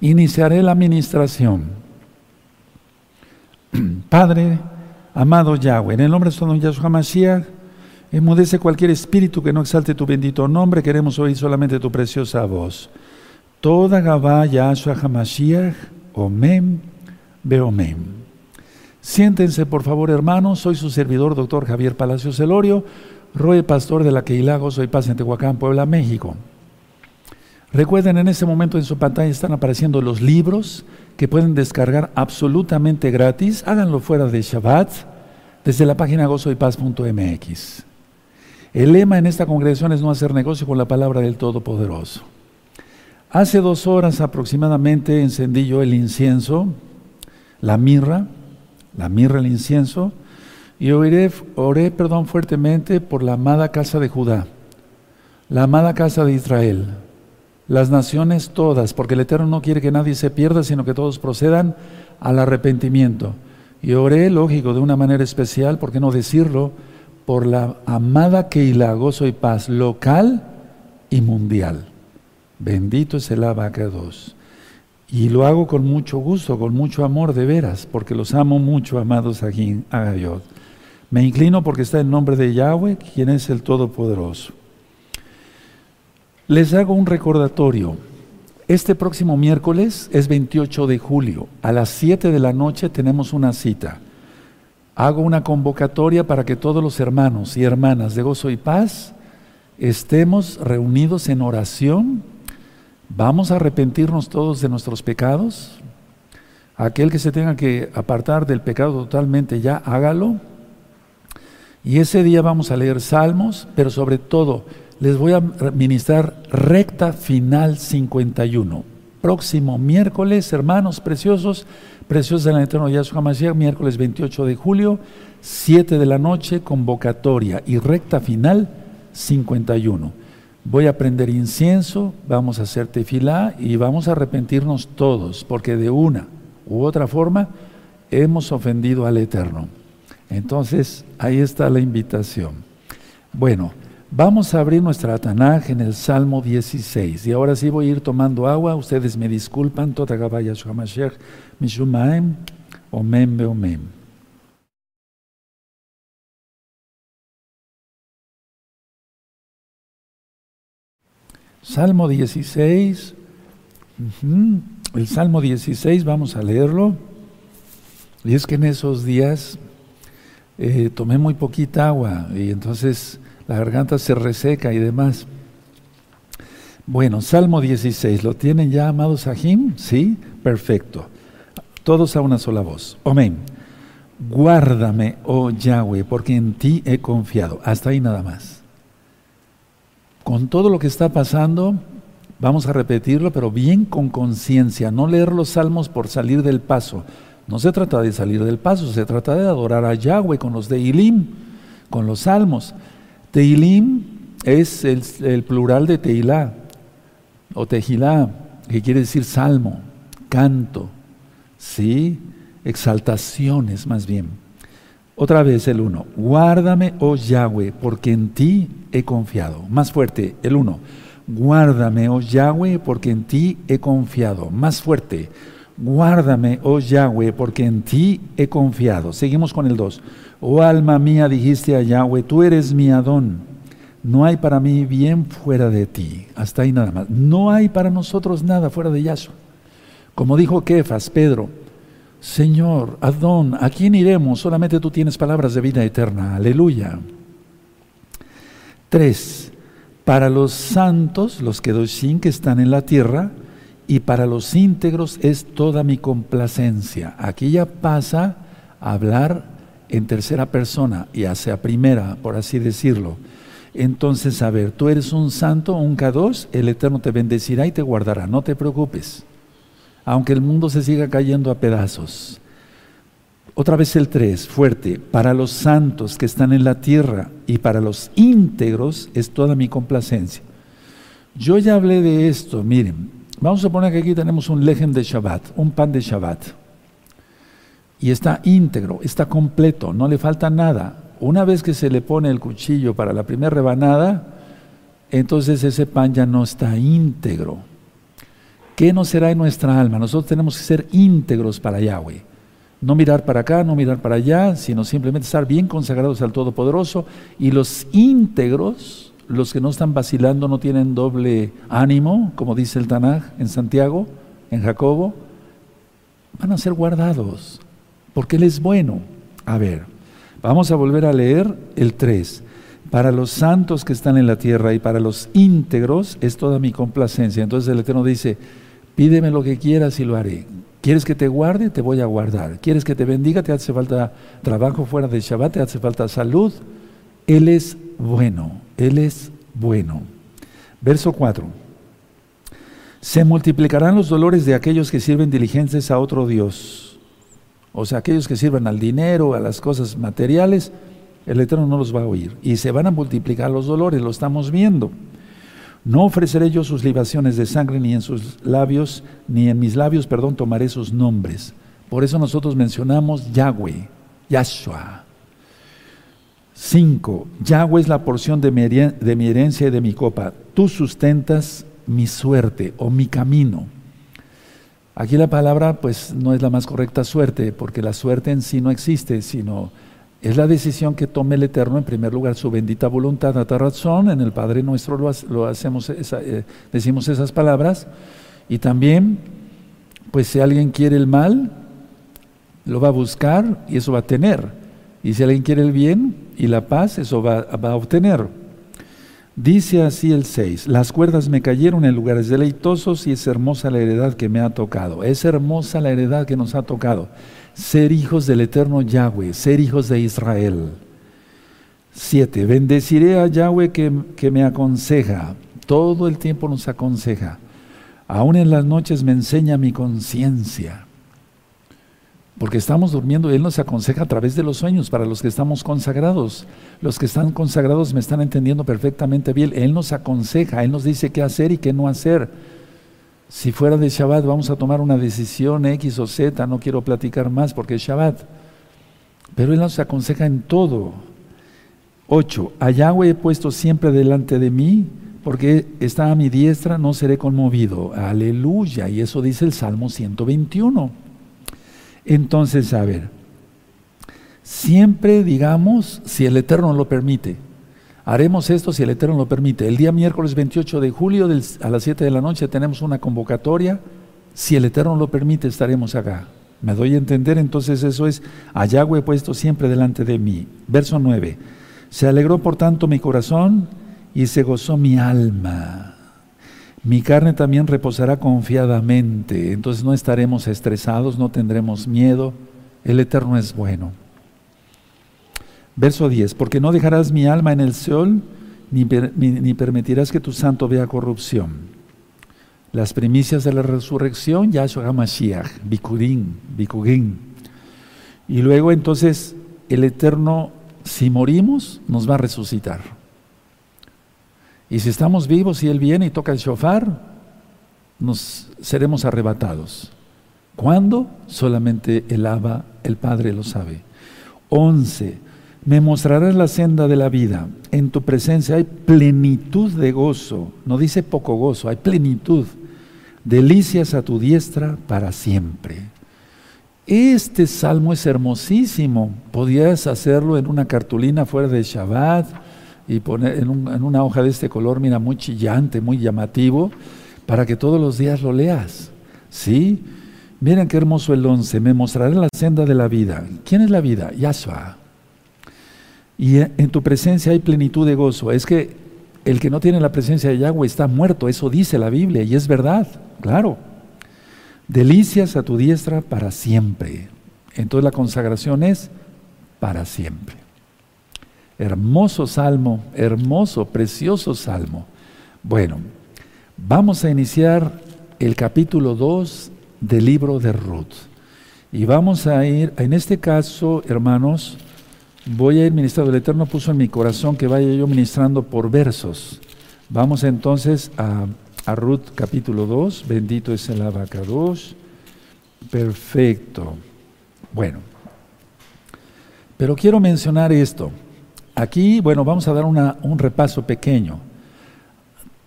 Iniciaré la administración. Padre, amado Yahweh, en el nombre de don Yahshua Mashiach, enmudece cualquier espíritu que no exalte tu bendito nombre, queremos oír solamente tu preciosa voz. Toda Gabá Yahshua Hamashiach, Omen, Beomen. Siéntense, por favor, hermanos. Soy su servidor, doctor Javier Palacios Celorio, Roe Pastor de la Queilago, soy Paz en Tehuacán, Puebla, México. Recuerden, en este momento en su pantalla están apareciendo los libros que pueden descargar absolutamente gratis. Háganlo fuera de Shabbat desde la página gozoypaz.mx. El lema en esta congregación es no hacer negocio con la palabra del Todopoderoso. Hace dos horas aproximadamente encendí yo el incienso, la mirra, la mirra, el incienso, y oré, oré perdón, fuertemente por la amada casa de Judá, la amada casa de Israel las naciones todas, porque el Eterno no quiere que nadie se pierda, sino que todos procedan al arrepentimiento. Y oré, lógico, de una manera especial, ¿por qué no decirlo? Por la amada Keila, gozo y paz local y mundial. Bendito es el abacados. Y lo hago con mucho gusto, con mucho amor de veras, porque los amo mucho, amados aquí, Agayot. Me inclino porque está el nombre de Yahweh, quien es el Todopoderoso. Les hago un recordatorio. Este próximo miércoles es 28 de julio. A las 7 de la noche tenemos una cita. Hago una convocatoria para que todos los hermanos y hermanas de gozo y paz estemos reunidos en oración. Vamos a arrepentirnos todos de nuestros pecados. Aquel que se tenga que apartar del pecado totalmente ya hágalo. Y ese día vamos a leer salmos, pero sobre todo les voy a ministrar recta final 51. Próximo miércoles, hermanos preciosos, preciosos del eterno Yahshua Mashiach, miércoles 28 de julio, 7 de la noche, convocatoria y recta final 51. Voy a prender incienso, vamos a hacer tefilá y vamos a arrepentirnos todos, porque de una u otra forma hemos ofendido al Eterno. Entonces, ahí está la invitación. Bueno, Vamos a abrir nuestra Tanaj en el Salmo 16. Y ahora sí voy a ir tomando agua. Ustedes me disculpan. Mishumaem, Omem Omem. Salmo 16. El Salmo 16, vamos a leerlo. Y es que en esos días eh, tomé muy poquita agua y entonces la garganta se reseca y demás. Bueno, Salmo 16, ¿lo tienen ya, amados Sahim? Sí, perfecto. Todos a una sola voz. Amén. Guárdame, oh Yahweh, porque en ti he confiado. Hasta ahí nada más. Con todo lo que está pasando, vamos a repetirlo, pero bien con conciencia, no leer los salmos por salir del paso. No se trata de salir del paso, se trata de adorar a Yahweh con los de Ilim, con los salmos. Teilim es el, plural de Teilá o Tejilá, que quiere decir salmo, canto, ¿sí? Exaltaciones más bien. Otra vez el uno, guárdame, oh Yahweh, porque en ti he confiado. Más fuerte, el uno, guárdame, oh Yahweh, porque en ti he confiado. Más fuerte, guárdame, oh Yahweh, porque en ti he confiado. Seguimos con el dos. Oh alma mía, dijiste a Yahweh, tú eres mi Adón. No hay para mí bien fuera de ti. Hasta ahí nada más. No hay para nosotros nada fuera de Yahshua. Como dijo Kefas, Pedro, Señor, Adón, ¿a quién iremos? Solamente tú tienes palabras de vida eterna. Aleluya. Tres, para los santos, los que sin que están en la tierra, y para los íntegros es toda mi complacencia. Aquí ya pasa a hablar en tercera persona y hacia primera, por así decirlo. Entonces, a ver, tú eres un santo, un K2, el Eterno te bendecirá y te guardará, no te preocupes. Aunque el mundo se siga cayendo a pedazos. Otra vez el 3, fuerte, para los santos que están en la tierra y para los íntegros es toda mi complacencia. Yo ya hablé de esto, miren, vamos a poner que aquí tenemos un lejem de Shabbat, un pan de Shabbat y está íntegro, está completo, no le falta nada. Una vez que se le pone el cuchillo para la primera rebanada, entonces ese pan ya no está íntegro. ¿Qué no será en nuestra alma? Nosotros tenemos que ser íntegros para Yahweh. No mirar para acá, no mirar para allá, sino simplemente estar bien consagrados al Todopoderoso. Y los íntegros, los que no están vacilando, no tienen doble ánimo, como dice el Tanaj en Santiago, en Jacobo, van a ser guardados, porque Él es bueno. A ver, vamos a volver a leer el 3. Para los santos que están en la tierra y para los íntegros es toda mi complacencia. Entonces el Eterno dice, pídeme lo que quieras y lo haré. ¿Quieres que te guarde? Te voy a guardar. ¿Quieres que te bendiga? ¿Te hace falta trabajo fuera de Shabbat? ¿Te hace falta salud? Él es bueno, Él es bueno. Verso 4. Se multiplicarán los dolores de aquellos que sirven diligentes a otro Dios. O sea, aquellos que sirven al dinero, a las cosas materiales, el Eterno no los va a oír. Y se van a multiplicar los dolores, lo estamos viendo. No ofreceré yo sus libaciones de sangre ni en sus labios, ni en mis labios, perdón, tomaré sus nombres. Por eso nosotros mencionamos Yahweh, Yahshua. 5. Yahweh es la porción de mi herencia y de mi copa. Tú sustentas mi suerte o mi camino. Aquí la palabra pues no es la más correcta suerte, porque la suerte en sí no existe, sino es la decisión que tome el Eterno en primer lugar, su bendita voluntad, razón, en el Padre nuestro lo, hacemos, eh, decimos esas palabras, y también, pues si alguien quiere el mal, lo va a buscar y eso va a tener, y si alguien quiere el bien y la paz, eso va, a obtener. Dice así el 6, las cuerdas me cayeron en lugares deleitosos y es hermosa la heredad que me ha tocado, es hermosa la heredad que nos ha tocado ser hijos del eterno Yahweh, ser hijos de Israel. Siete, bendeciré a Yahweh que, que, me aconseja, todo el tiempo nos aconseja. Aún en las noches me enseña mi conciencia. Porque estamos durmiendo, Él nos aconseja a través de los sueños para los que estamos consagrados. Los que están consagrados me están entendiendo perfectamente bien. Él nos aconseja, Él nos dice qué hacer y qué no hacer. Si fuera de Shabbat vamos a tomar una decisión X o Z, no quiero platicar más porque es Shabbat. Pero Él nos aconseja en todo. 8. A Yahweh he puesto siempre delante de mí, porque está a mi diestra, no seré conmovido. Aleluya. Y eso dice el Salmo 121. Entonces, a ver, siempre digamos, si el Eterno lo permite, Haremos esto si el Eterno lo permite. El día miércoles 28 de julio a las 7 de la noche tenemos una convocatoria. Si el Eterno lo permite, estaremos acá. ¿Me doy a entender? Entonces eso es, a Yahweh puesto siempre delante de mí. Verso 9. Se alegró por tanto mi corazón y se gozó mi alma. Mi carne también reposará confiadamente. Entonces no estaremos estresados, no tendremos miedo. El Eterno es bueno. Verso 10, porque no dejarás mi alma en el Seol, ni, permitirás que tu santo vea corrupción. Las primicias de la resurrección, Yahshua HaMashiach, Bikudim, Bikugin. Y luego entonces el Eterno, si morimos, nos va a resucitar. Y si estamos vivos y Él viene y toca el shofar, nos seremos arrebatados. ¿Cuándo? Solamente el Abba, el Padre lo sabe. 11. Me mostrarás la senda de la vida. En tu presencia hay plenitud de gozo. No dice poco gozo, hay plenitud. Delicias a tu diestra para siempre. Este salmo es hermosísimo. Podías hacerlo en una cartulina fuera de Shabbat y poner en, una hoja de este color, mira, muy chillante, muy llamativo, para que todos los días lo leas. ¿Sí? Miren qué hermoso el 11. Me mostraré la senda de la vida. ¿Quién es la vida? Yahshua y en tu presencia hay plenitud de gozo. Es que el que no tiene la presencia de Yahweh está muerto, eso dice la Biblia y es verdad, claro. Delicias a tu diestra para siempre. Entonces la consagración es para siempre. Hermoso salmo, hermoso, precioso salmo. Bueno, vamos a iniciar el capítulo 2 del libro de Ruth. Y vamos a ir, en este caso, hermanos, voy a ir ministrando. El Eterno puso en mi corazón que vaya yo ministrando por versos. Vamos entonces a, Ruth capítulo 2. Bendito es el abacados. Perfecto. Bueno, pero quiero mencionar esto. Aquí, bueno, vamos a dar un repaso pequeño.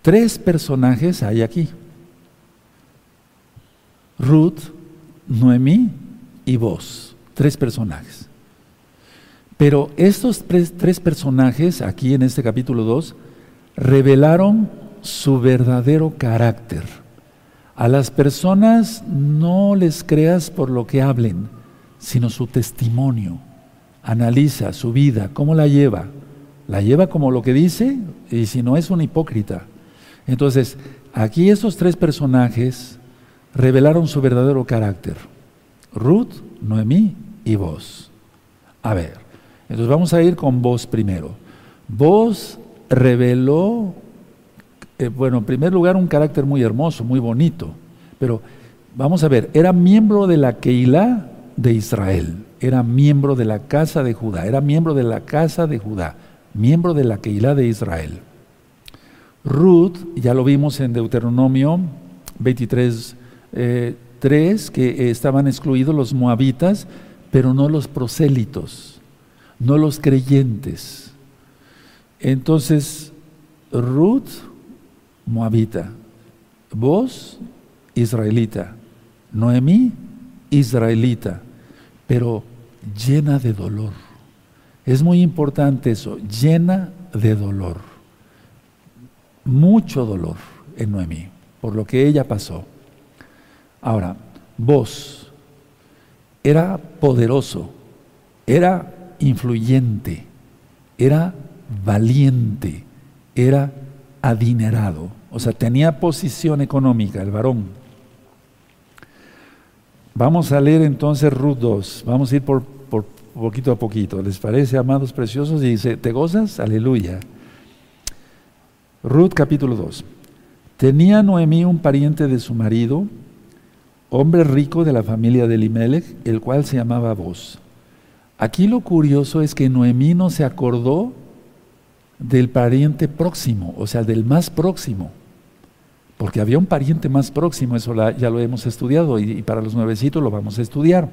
Tres personajes hay aquí. Ruth, Noemí y vos. Tres personajes. Pero estos tres, tres personajes, aquí en este capítulo 2, revelaron su verdadero carácter. A las personas no les creas por lo que hablen, sino su testimonio. Analiza su vida, cómo la lleva. ¿La lleva como lo que dice? Y si no es un hipócrita. Entonces, aquí estos tres personajes revelaron su verdadero carácter. Ruth, Noemí y vos. A ver, entonces vamos a ir con vos primero. Vos reveló, eh, bueno, en primer lugar, un carácter muy hermoso, muy bonito, pero vamos a ver, era miembro de la Keilah de Israel, era miembro de la casa de Judá, era miembro de la casa de Judá, miembro de la Keilah de Israel. Ruth, ya lo vimos en Deuteronomio 23, 3, eh, que estaban excluidos los moabitas, pero no los prosélitos, no los creyentes. Entonces, Ruth, moabita, vos, israelita, Noemí, israelita, pero llena de dolor. Es muy importante eso, llena de dolor. Mucho dolor en Noemí, por lo que ella pasó. Ahora, vos era poderoso, era influyente, era valiente, era adinerado, o sea, tenía posición económica el varón. Vamos a leer entonces Ruth 2, vamos a ir por, poquito a poquito. ¿Les parece, amados preciosos? Y dice, ¿te gozas? Aleluya. Ruth capítulo 2. Tenía Noemí un pariente de su marido, hombre rico de la familia de Elimelech, el cual se llamaba Boz. Aquí lo curioso es que Noemí no se acordó del pariente próximo, o sea, del más próximo, porque había un pariente más próximo, eso ya lo hemos estudiado y, para los nuevecitos lo vamos a estudiar.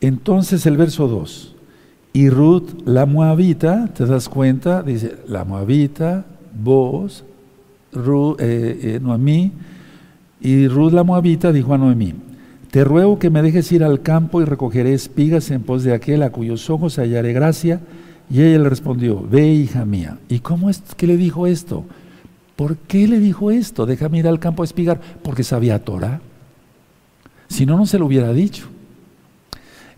Entonces el verso 2, y Ruth la moabita, te das cuenta, dice, la moabita, vos, Ruth, eh, eh, y Ruth la moabita dijo a Noemí, te ruego que me dejes ir al campo y recogeré espigas en pos de aquel a cuyos ojos hallaré gracia, y ella le respondió, ve hija mía. ¿Y cómo es que le dijo esto? ¿Por qué le dijo esto? Déjame ir al campo a espigar. Porque sabía Torah. Si no, no se lo hubiera dicho.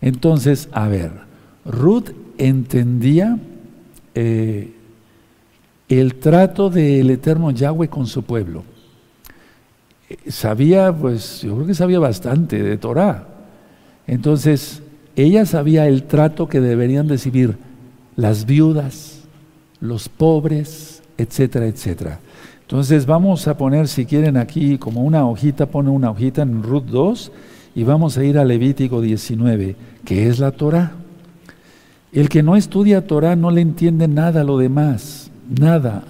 Entonces, a ver, Ruth entendía eh, el trato del eterno Yahweh con su pueblo. Sabía, pues, yo creo que sabía bastante de Torah. Entonces, ella sabía el trato que deberían recibir las viudas, los pobres, etcétera, etcétera. Entonces vamos a poner, si quieren aquí como una hojita, pone una hojita en Ruth 2 y vamos a ir a Levítico 19, que es la Torah. El que no estudia Torah no le entiende nada a lo demás, nada.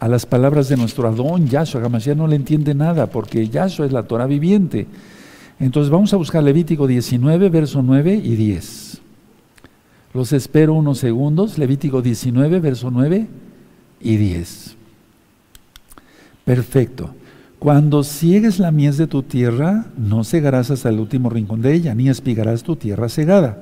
A las palabras de nuestro Adón, Yahshua, Hamashiach no le entiende nada, porque Yahshua es la Torah viviente. Entonces vamos a buscar Levítico 19, verso 9 y 10. Los espero unos segundos. Levítico 19, verso 9 y 10. Perfecto. Cuando ciegues la mies de tu tierra, no cegarás hasta el último rincón de ella, ni espigarás tu tierra cegada.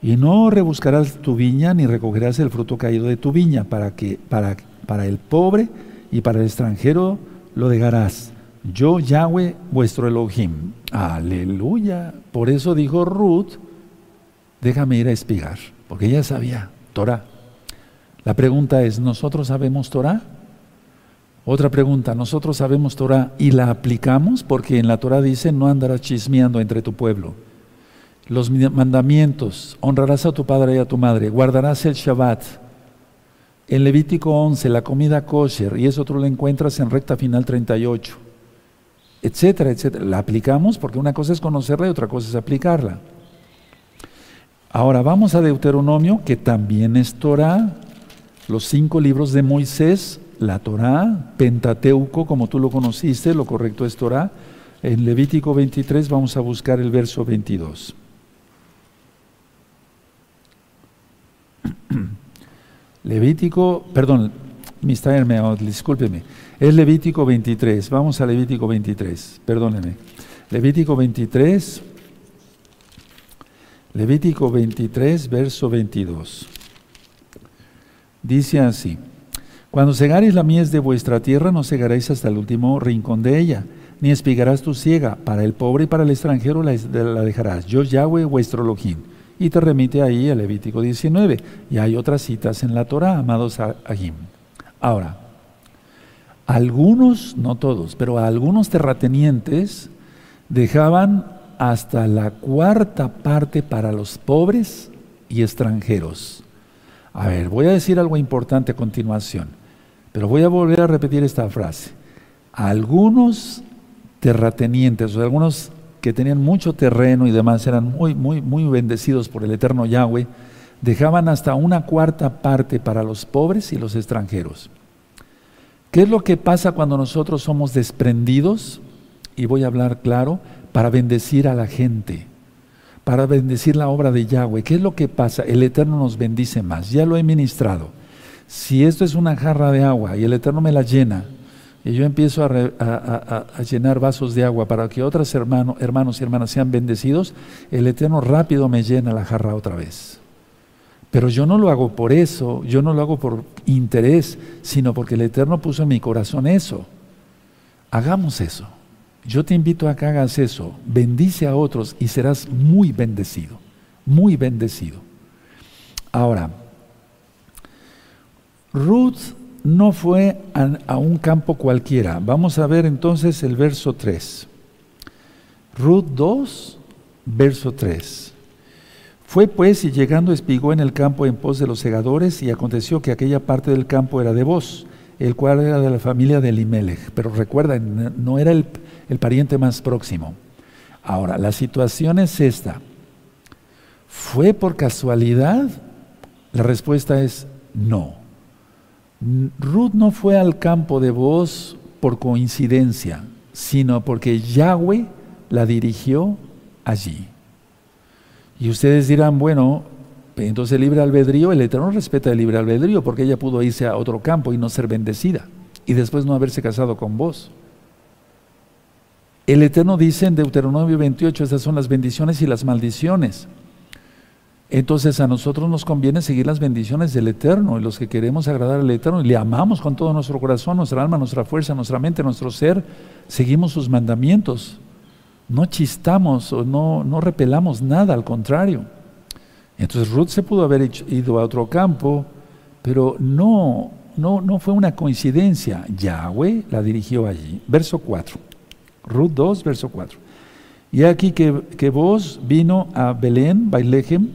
Y no rebuscarás tu viña, ni recogerás el fruto caído de tu viña, para que para, para el pobre y para el extranjero lo dejarás. Yo, Yahweh, vuestro Elohim. Aleluya. Por eso dijo Ruth, déjame ir a espigar, porque ella sabía Torah. La pregunta es, ¿nosotros sabemos Torah? Otra pregunta, ¿nosotros sabemos Torah y la aplicamos? Porque en la Torah dice, no andarás chismeando entre tu pueblo. Los mandamientos, honrarás a tu padre y a tu madre, guardarás el Shabbat. En Levítico 11, la comida kosher, y eso tú lo encuentras en recta final 38, etcétera, etcétera. La aplicamos porque una cosa es conocerla y otra cosa es aplicarla. Ahora vamos a Deuteronomio, que también es Torah, los cinco libros de Moisés, la Torah, Pentateuco, como tú lo conociste, lo correcto es Torah. En Levítico 23 vamos a buscar el verso 22. Levítico, perdón, Mister Meot, discúlpeme. Es Levítico 23. Vamos a Levítico 23. Perdóneme. Levítico 23. Levítico 23, verso 22. Dice así. Cuando segaréis la mies de vuestra tierra, no segaréis hasta el último rincón de ella, ni espigarás tu ciega. Para el pobre y para el extranjero la, dejarás. Yo, Yahweh, vuestro Elohim. Y te remite ahí a Levítico 19. Y hay otras citas en la Torah, amados Ahim. Ahora, algunos, no todos, pero algunos terratenientes dejaban hasta la cuarta parte para los pobres y extranjeros. A ver, voy a decir algo importante a continuación, pero voy a volver a repetir esta frase. Algunos terratenientes, o algunos que tenían mucho terreno y demás, eran muy, muy, muy bendecidos por el eterno Yahweh, dejaban hasta una cuarta parte para los pobres y los extranjeros. ¿Qué es lo que pasa cuando nosotros somos desprendidos? Y voy a hablar claro, para bendecir a la gente, para bendecir la obra de Yahweh. ¿Qué es lo que pasa? El Eterno nos bendice más. Ya lo he ministrado. Si esto es una jarra de agua y el Eterno me la llena, y yo empiezo a, llenar vasos de agua para que otros hermanos y hermanas sean bendecidos, el Eterno rápido me llena la jarra otra vez. Pero yo no lo hago por eso, yo no lo hago por interés, sino porque el Eterno puso en mi corazón eso. Hagamos eso. Yo te invito a que hagas eso. Bendice a otros y serás muy bendecido, muy bendecido. Ahora, Ruth no fue a, un campo cualquiera. Vamos a ver entonces el verso 3. Ruth 2, verso 3. Fue pues y llegando espigó en el campo en pos de los segadores y aconteció que aquella parte del campo era de vos, el cual era de la familia de Elimelech. Pero recuerda, no era el, el pariente más próximo. Ahora, la situación es esta. ¿Fue por casualidad? La respuesta es no. Ruth no fue al campo de vos por coincidencia, sino porque Yahweh la dirigió allí. Y ustedes dirán, bueno, entonces el libre albedrío, el Eterno respeta el libre albedrío porque ella pudo irse a otro campo y no ser bendecida y después no haberse casado con vos. El Eterno dice en Deuteronomio 28, estas son las bendiciones y las maldiciones. Entonces a nosotros nos conviene seguir las bendiciones del Eterno y los que queremos agradar al Eterno y le amamos con todo nuestro corazón, nuestra alma, nuestra fuerza, nuestra mente, nuestro ser, seguimos sus mandamientos no chistamos o no, no repelamos nada, al contrario. Entonces Ruth se pudo haber ido a otro campo, pero no, no, no fue una coincidencia. Yahweh la dirigió allí. Verso 4. Ruth 2, verso 4. Y aquí que, que vos vino a Belén, Bailejem,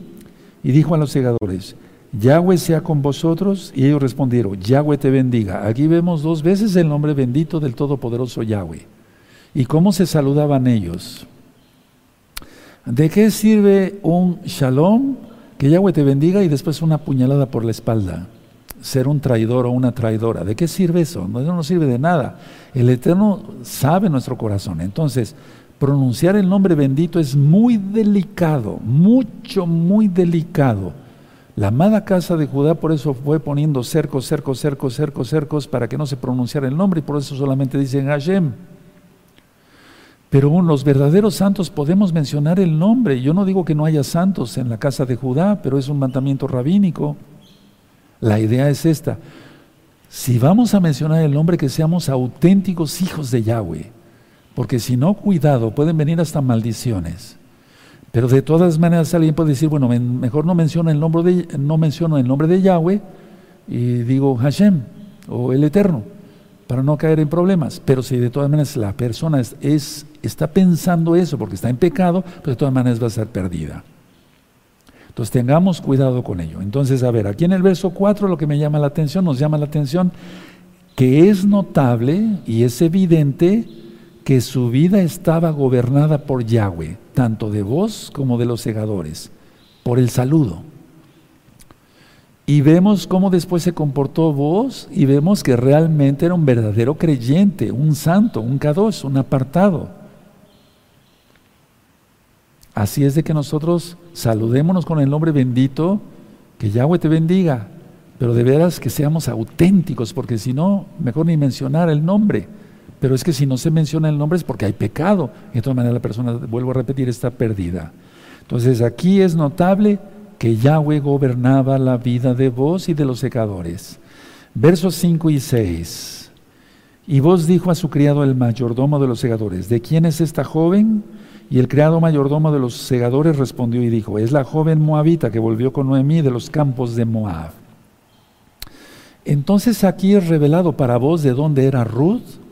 y dijo a los segadores, Yahweh sea con vosotros, y ellos respondieron, Yahweh te bendiga. Aquí vemos dos veces el nombre bendito del Todopoderoso Yahweh. ¿Y cómo se saludaban ellos? ¿De qué sirve un shalom? Que Yahweh te bendiga y después una puñalada por la espalda. Ser un traidor o una traidora. ¿De qué sirve eso? No, no sirve de nada. El Eterno sabe nuestro corazón. Entonces, pronunciar el nombre bendito es muy delicado, mucho, muy delicado. La amada casa de Judá por eso fue poniendo cercos, cercos, cercos, cercos, cercos para que no se pronunciara el nombre y por eso solamente dicen Hashem. Pero los verdaderos santos podemos mencionar el nombre. Yo no digo que no haya santos en la casa de Judá, pero es un mandamiento rabínico. La idea es esta. Si vamos a mencionar el nombre, que seamos auténticos hijos de Yahweh. Porque si no, cuidado, pueden venir hasta maldiciones. Pero de todas maneras alguien puede decir, bueno, mejor no menciono el nombre de, no menciono el nombre de Yahweh y digo Hashem o el Eterno para no caer en problemas. Pero si de todas maneras la persona es, está pensando eso porque está en pecado, pues de todas maneras va a ser perdida. Entonces tengamos cuidado con ello. Entonces, a ver, aquí en el verso 4 lo que me llama la atención, nos llama la atención que es notable y es evidente que su vida estaba gobernada por Yahweh, tanto de vos como de los segadores, por el saludo. Y vemos cómo después se comportó vos y vemos que realmente era un verdadero creyente, un santo, un kadosh, un apartado. Así es de que nosotros saludémonos con el nombre bendito, que Yahweh te bendiga, pero de veras que seamos auténticos, porque si no, mejor ni mencionar el nombre. Pero es que si no se menciona el nombre es porque hay pecado. De todas maneras la persona, vuelvo a repetir, está perdida. Entonces aquí es notable que Yahweh gobernaba la vida de vos y de los secadores. Versos 5 y 6. Y vos dijo a su criado el mayordomo de los segadores, ¿de quién es esta joven? Y el criado mayordomo de los segadores respondió y dijo, es la joven moabita que volvió con Noemí de los campos de Moab. Entonces aquí es revelado para vos de dónde era Ruth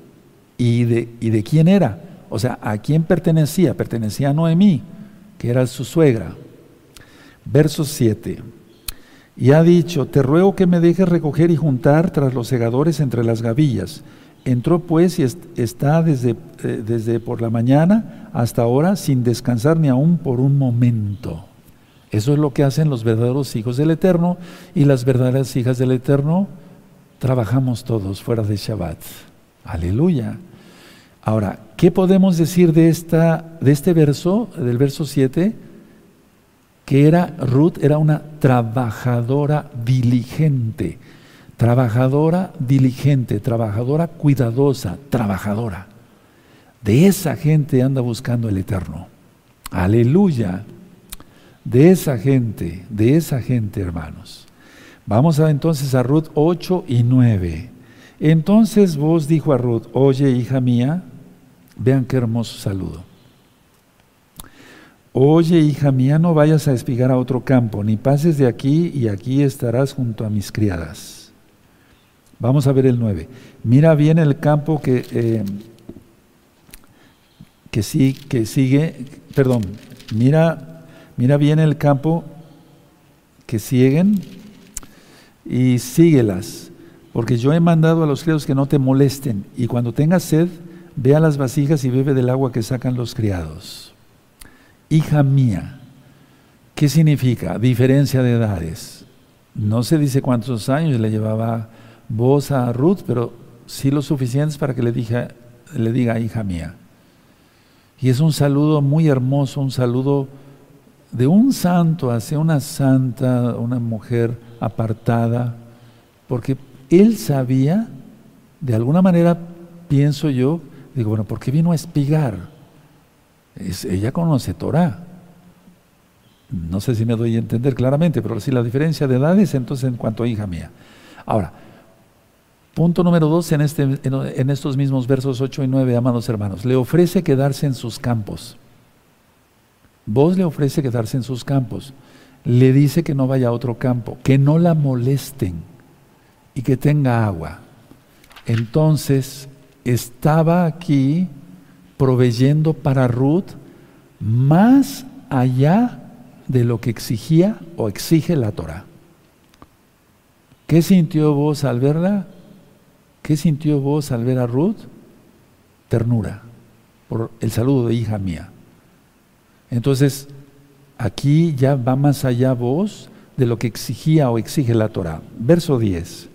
y de, quién era. O sea, a quién pertenecía. Pertenecía a Noemí, que era su suegra. Verso 7. Y ha dicho, te ruego que me dejes recoger y juntar tras los segadores entre las gavillas. Entró pues y está desde, eh, desde por la mañana hasta ahora sin descansar ni aún por un momento. Eso es lo que hacen los verdaderos hijos del Eterno y las verdaderas hijas del Eterno. Trabajamos todos fuera de Shabbat. Aleluya. Ahora, ¿qué podemos decir de, esta, de este verso, del verso 7? Que era, Ruth era una trabajadora diligente, trabajadora diligente, trabajadora cuidadosa, trabajadora. De esa gente anda buscando el Eterno. Aleluya. De esa gente, de esa gente, hermanos. Vamos entonces a Ruth 8 y 9. Entonces vos dijo a Ruth, oye hija mía, vean qué hermoso saludo. Oye hija mía, no vayas a espigar a otro campo, ni pases de aquí y aquí estarás junto a mis criadas. Vamos a ver el 9. Mira bien el campo que, eh, que, sí, que sigue, perdón, mira Mira bien el campo que siguen y síguelas, porque yo he mandado a los criados que no te molesten, y cuando tengas sed, ve a las vasijas y bebe del agua que sacan los criados. Hija mía, ¿qué significa? Diferencia de edades. No se dice cuántos años le llevaba voz a Ruth, pero sí lo suficientes para que le, le diga hija mía. Y es un saludo muy hermoso, un saludo de un santo hacia una santa, una mujer apartada, porque él sabía, de alguna manera pienso yo, digo, bueno, ¿por qué vino a espigar? ella conoce Torah. No sé si me doy a entender claramente, pero si la diferencia de edades, entonces en cuanto a hija mía. Ahora, punto número dos en, este, en estos mismos versos 8 y 9, amados hermanos, le ofrece quedarse en sus campos. Vos le ofrece quedarse en sus campos. Le dice que no vaya a otro campo, que no la molesten y que tenga agua. Entonces estaba aquí proveyendo para Ruth más allá de lo que exigía o exige la Torah. ¿Qué sintió vos al verla? ¿Qué sintió vos al ver a Ruth? Ternura por el saludo de hija mía. Entonces, aquí ya va más allá vos de lo que exigía o exige la Torah. Verso 10.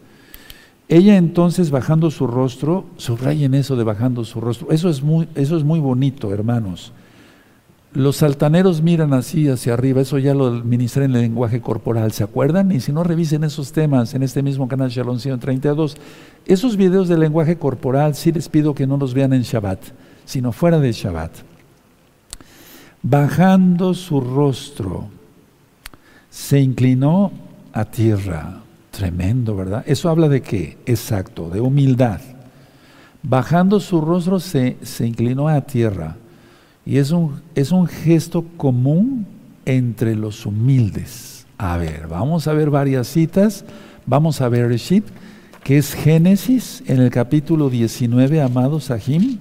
Ella entonces bajando su rostro, subrayen eso de bajando su rostro, eso es muy, eso es muy bonito, hermanos. Los altaneros miran así hacia arriba, eso ya lo ministré en el lenguaje corporal, ¿se acuerdan? Y si no, revisen esos temas en este mismo canal Shalom 132. Esos videos del lenguaje corporal sí les pido que no los vean en Shabbat, sino fuera de Shabbat bajando su rostro, se inclinó a tierra. Tremendo, ¿verdad? Eso habla de qué? Exacto, de humildad. Bajando su rostro se, se inclinó a tierra. Y es un, es un gesto común entre los humildes. A ver, vamos a ver varias citas. Vamos a ver Shit, que es Génesis en el capítulo 19, amados Sahim.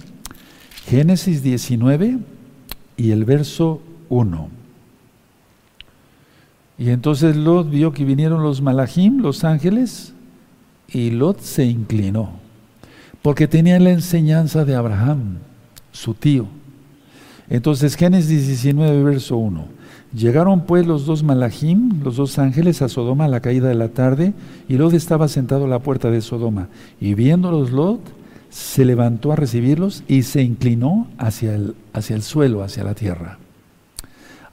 Génesis 19 y el verso 1. Y entonces Lot vio que vinieron los malachim, los ángeles, y Lot se inclinó, porque tenía la enseñanza de Abraham, su tío. Entonces Génesis 19, verso 1. Llegaron pues los dos malachim, los dos ángeles, a Sodoma a la caída de la tarde, y Lot estaba sentado a la puerta de Sodoma. Y viéndolos Lot, se levantó a recibirlos y se inclinó hacia el, hacia el suelo, hacia la tierra.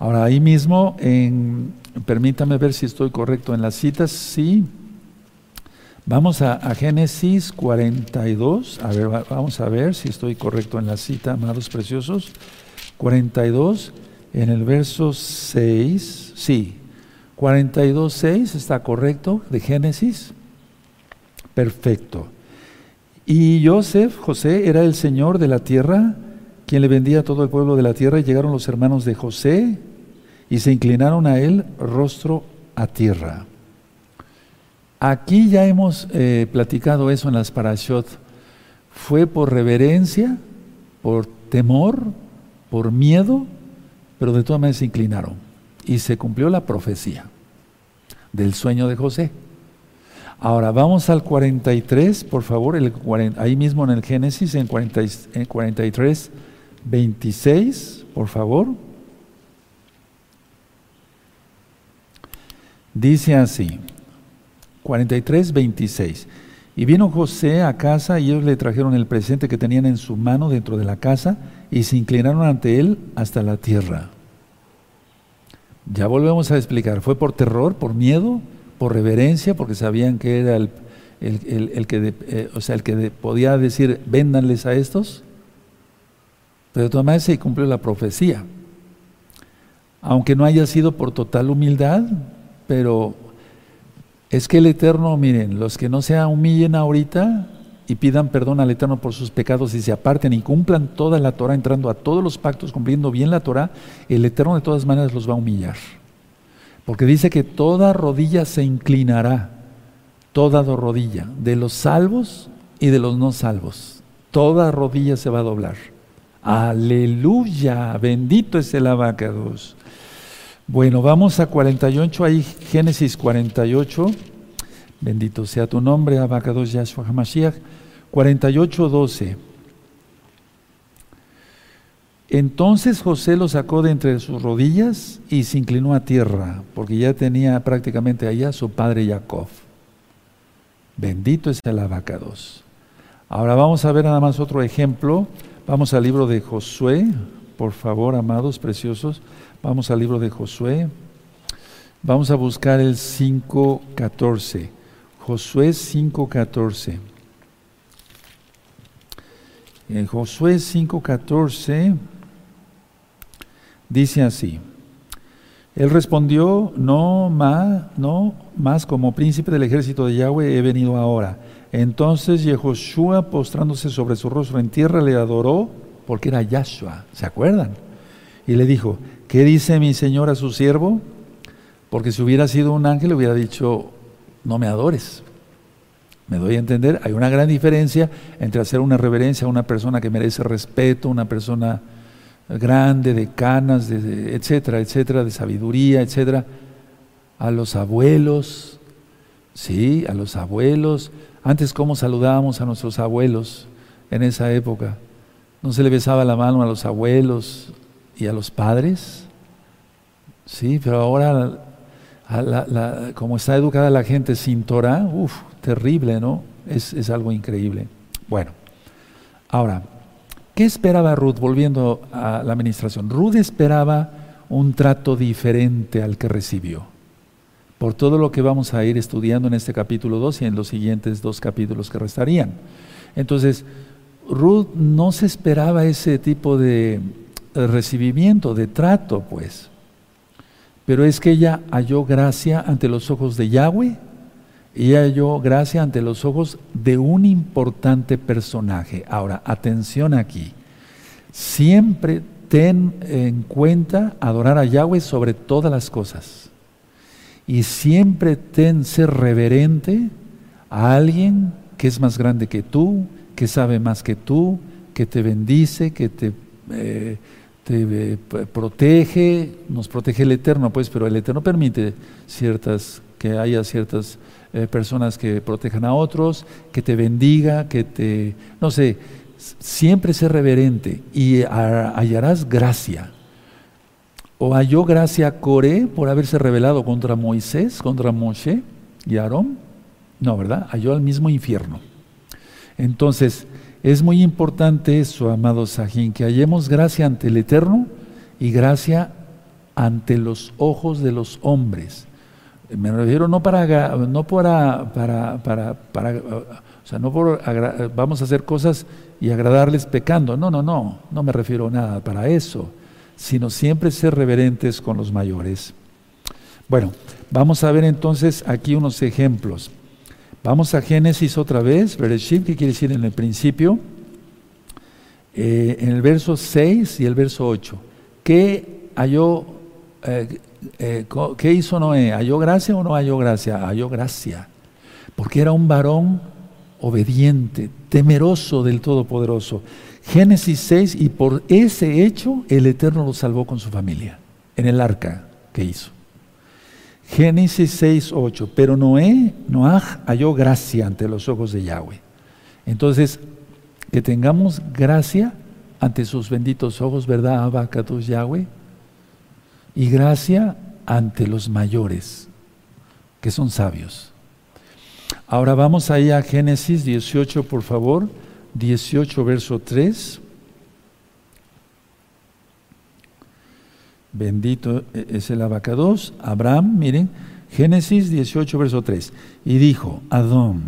Ahora ahí mismo, en, permítame ver si estoy correcto en las citas, sí, Vamos a, Génesis 42. A ver, vamos a ver si estoy correcto en la cita, amados preciosos. 42, en el verso 6. Sí, 42, 6 está correcto de Génesis. Perfecto. Y Joseph, José, era el Señor de la tierra, quien le vendía a todo el pueblo de la tierra. Y llegaron los hermanos de José y se inclinaron a él rostro a tierra. Aquí ya hemos eh, platicado eso en las parashot. Fue por reverencia, por temor, por miedo, pero de todas maneras se inclinaron. Y se cumplió la profecía del sueño de José. Ahora vamos al 43, por favor, ahí mismo en el Génesis, en, 40, en 43, 26, por favor. Dice así. 43, 26. Y vino José a casa y ellos le trajeron el presente que tenían en su mano dentro de la casa y se inclinaron ante él hasta la tierra. Ya volvemos a explicar, fue por terror, por miedo, por reverencia, porque sabían que era el, el, que, eh, o sea, el que podía decir, véndanles a estos. Pero de todas maneras se cumplió la profecía. Aunque no haya sido por total humildad, pero es que el Eterno, miren, los que no se humillen ahorita y pidan perdón al Eterno por sus pecados y se aparten y cumplan toda la Torah, entrando a todos los pactos, cumpliendo bien la Torah, el Eterno de todas maneras los va a humillar. Porque dice que toda rodilla se inclinará, toda rodilla, de los salvos y de los no salvos. Toda rodilla se va a doblar. Aleluya, bendito es el abacados. Bueno, vamos a 48, ahí Génesis 48. Bendito sea tu nombre, Abacados Yahshua HaMashiach. 48, 12. Entonces José lo sacó de entre sus rodillas y se inclinó a tierra, porque ya tenía prácticamente allá su padre Jacob. Bendito es el abacados. Ahora vamos a ver nada más otro ejemplo. Vamos al libro de Josué, por favor, amados, preciosos. Vamos al libro de Josué. Vamos a buscar el 5.14. Josué 5.14. En Josué 5.14 dice así. Él respondió, no más, no más como príncipe del ejército de Yahweh he venido ahora. Entonces Yehoshua, postrándose sobre su rostro en tierra, le adoró porque era Yahshua. ¿Se acuerdan? Y le dijo, ¿Qué dice mi Señor a su siervo? Porque si hubiera sido un ángel, hubiera dicho, no me adores. Me doy a entender, hay una gran diferencia entre hacer una reverencia a una persona que merece respeto, una persona grande, de canas, etcétera, etcétera, de sabiduría, etcétera, a los abuelos, sí, a los abuelos. Antes, ¿cómo saludábamos a nuestros abuelos en esa época? No se le besaba la mano a los abuelos, y a los padres. Sí, pero ahora, como está educada la gente sin Torah, uff, terrible, ¿no? Es, es algo increíble. Bueno, ahora, ¿qué esperaba Ruth volviendo a la administración? Ruth esperaba un trato diferente al que recibió. Por todo lo que vamos a ir estudiando en este capítulo 2 y en los siguientes dos capítulos que restarían. Entonces, Ruth no se esperaba ese tipo de, recibimiento, de trato, pues. Pero es que ella halló gracia ante los ojos de Yahweh y halló gracia ante los ojos de un importante personaje. Ahora, atención aquí. Siempre ten en cuenta adorar a Yahweh sobre todas las cosas. Y siempre ten ser reverente a alguien que es más grande que tú, que sabe más que tú, que te bendice, que te eh, eh, protege, nos protege el Eterno, pues, pero el Eterno permite ciertas, que haya ciertas eh, personas que protejan a otros, que te bendiga, que te, no sé, siempre ser reverente y hallarás gracia. O halló gracia Coré por haberse rebelado contra Moisés, contra Moshe y Aarón. No, ¿verdad? Halló al mismo infierno. Entonces, es muy importante eso, amados Sajín, que hallemos gracia ante el Eterno y gracia ante los ojos de los hombres. me refiero no para, no para, para, para, para o sea, no por vamos a hacer cosas y agradarles pecando. No, no, no, no me refiero nada para eso, sino siempre ser reverentes con los mayores. Bueno, vamos a ver entonces aquí unos ejemplos. Vamos a Génesis otra vez, Bereshit, ¿qué quiere decir en el principio? Eh, en el verso 6 y el verso 8. ¿Qué halló, eh, eh, qué hizo Noé? ¿Halló gracia o no halló gracia? Halló gracia. Porque era un varón obediente, temeroso del Todopoderoso. Génesis 6, y por ese hecho el Eterno lo salvó con su familia, en el arca que hizo. Génesis 6, 8. Pero Noé, Noah halló gracia ante los ojos de Yahweh. Entonces, que tengamos gracia ante sus benditos ojos, ¿verdad? Abacatus Yahweh. Y gracia ante los mayores, que son sabios. Ahora vamos ahí a Génesis 18, por favor. 18, verso 3. Bendito es el abacados. Abraham, miren, Génesis 18, verso 3. Y dijo, Adón,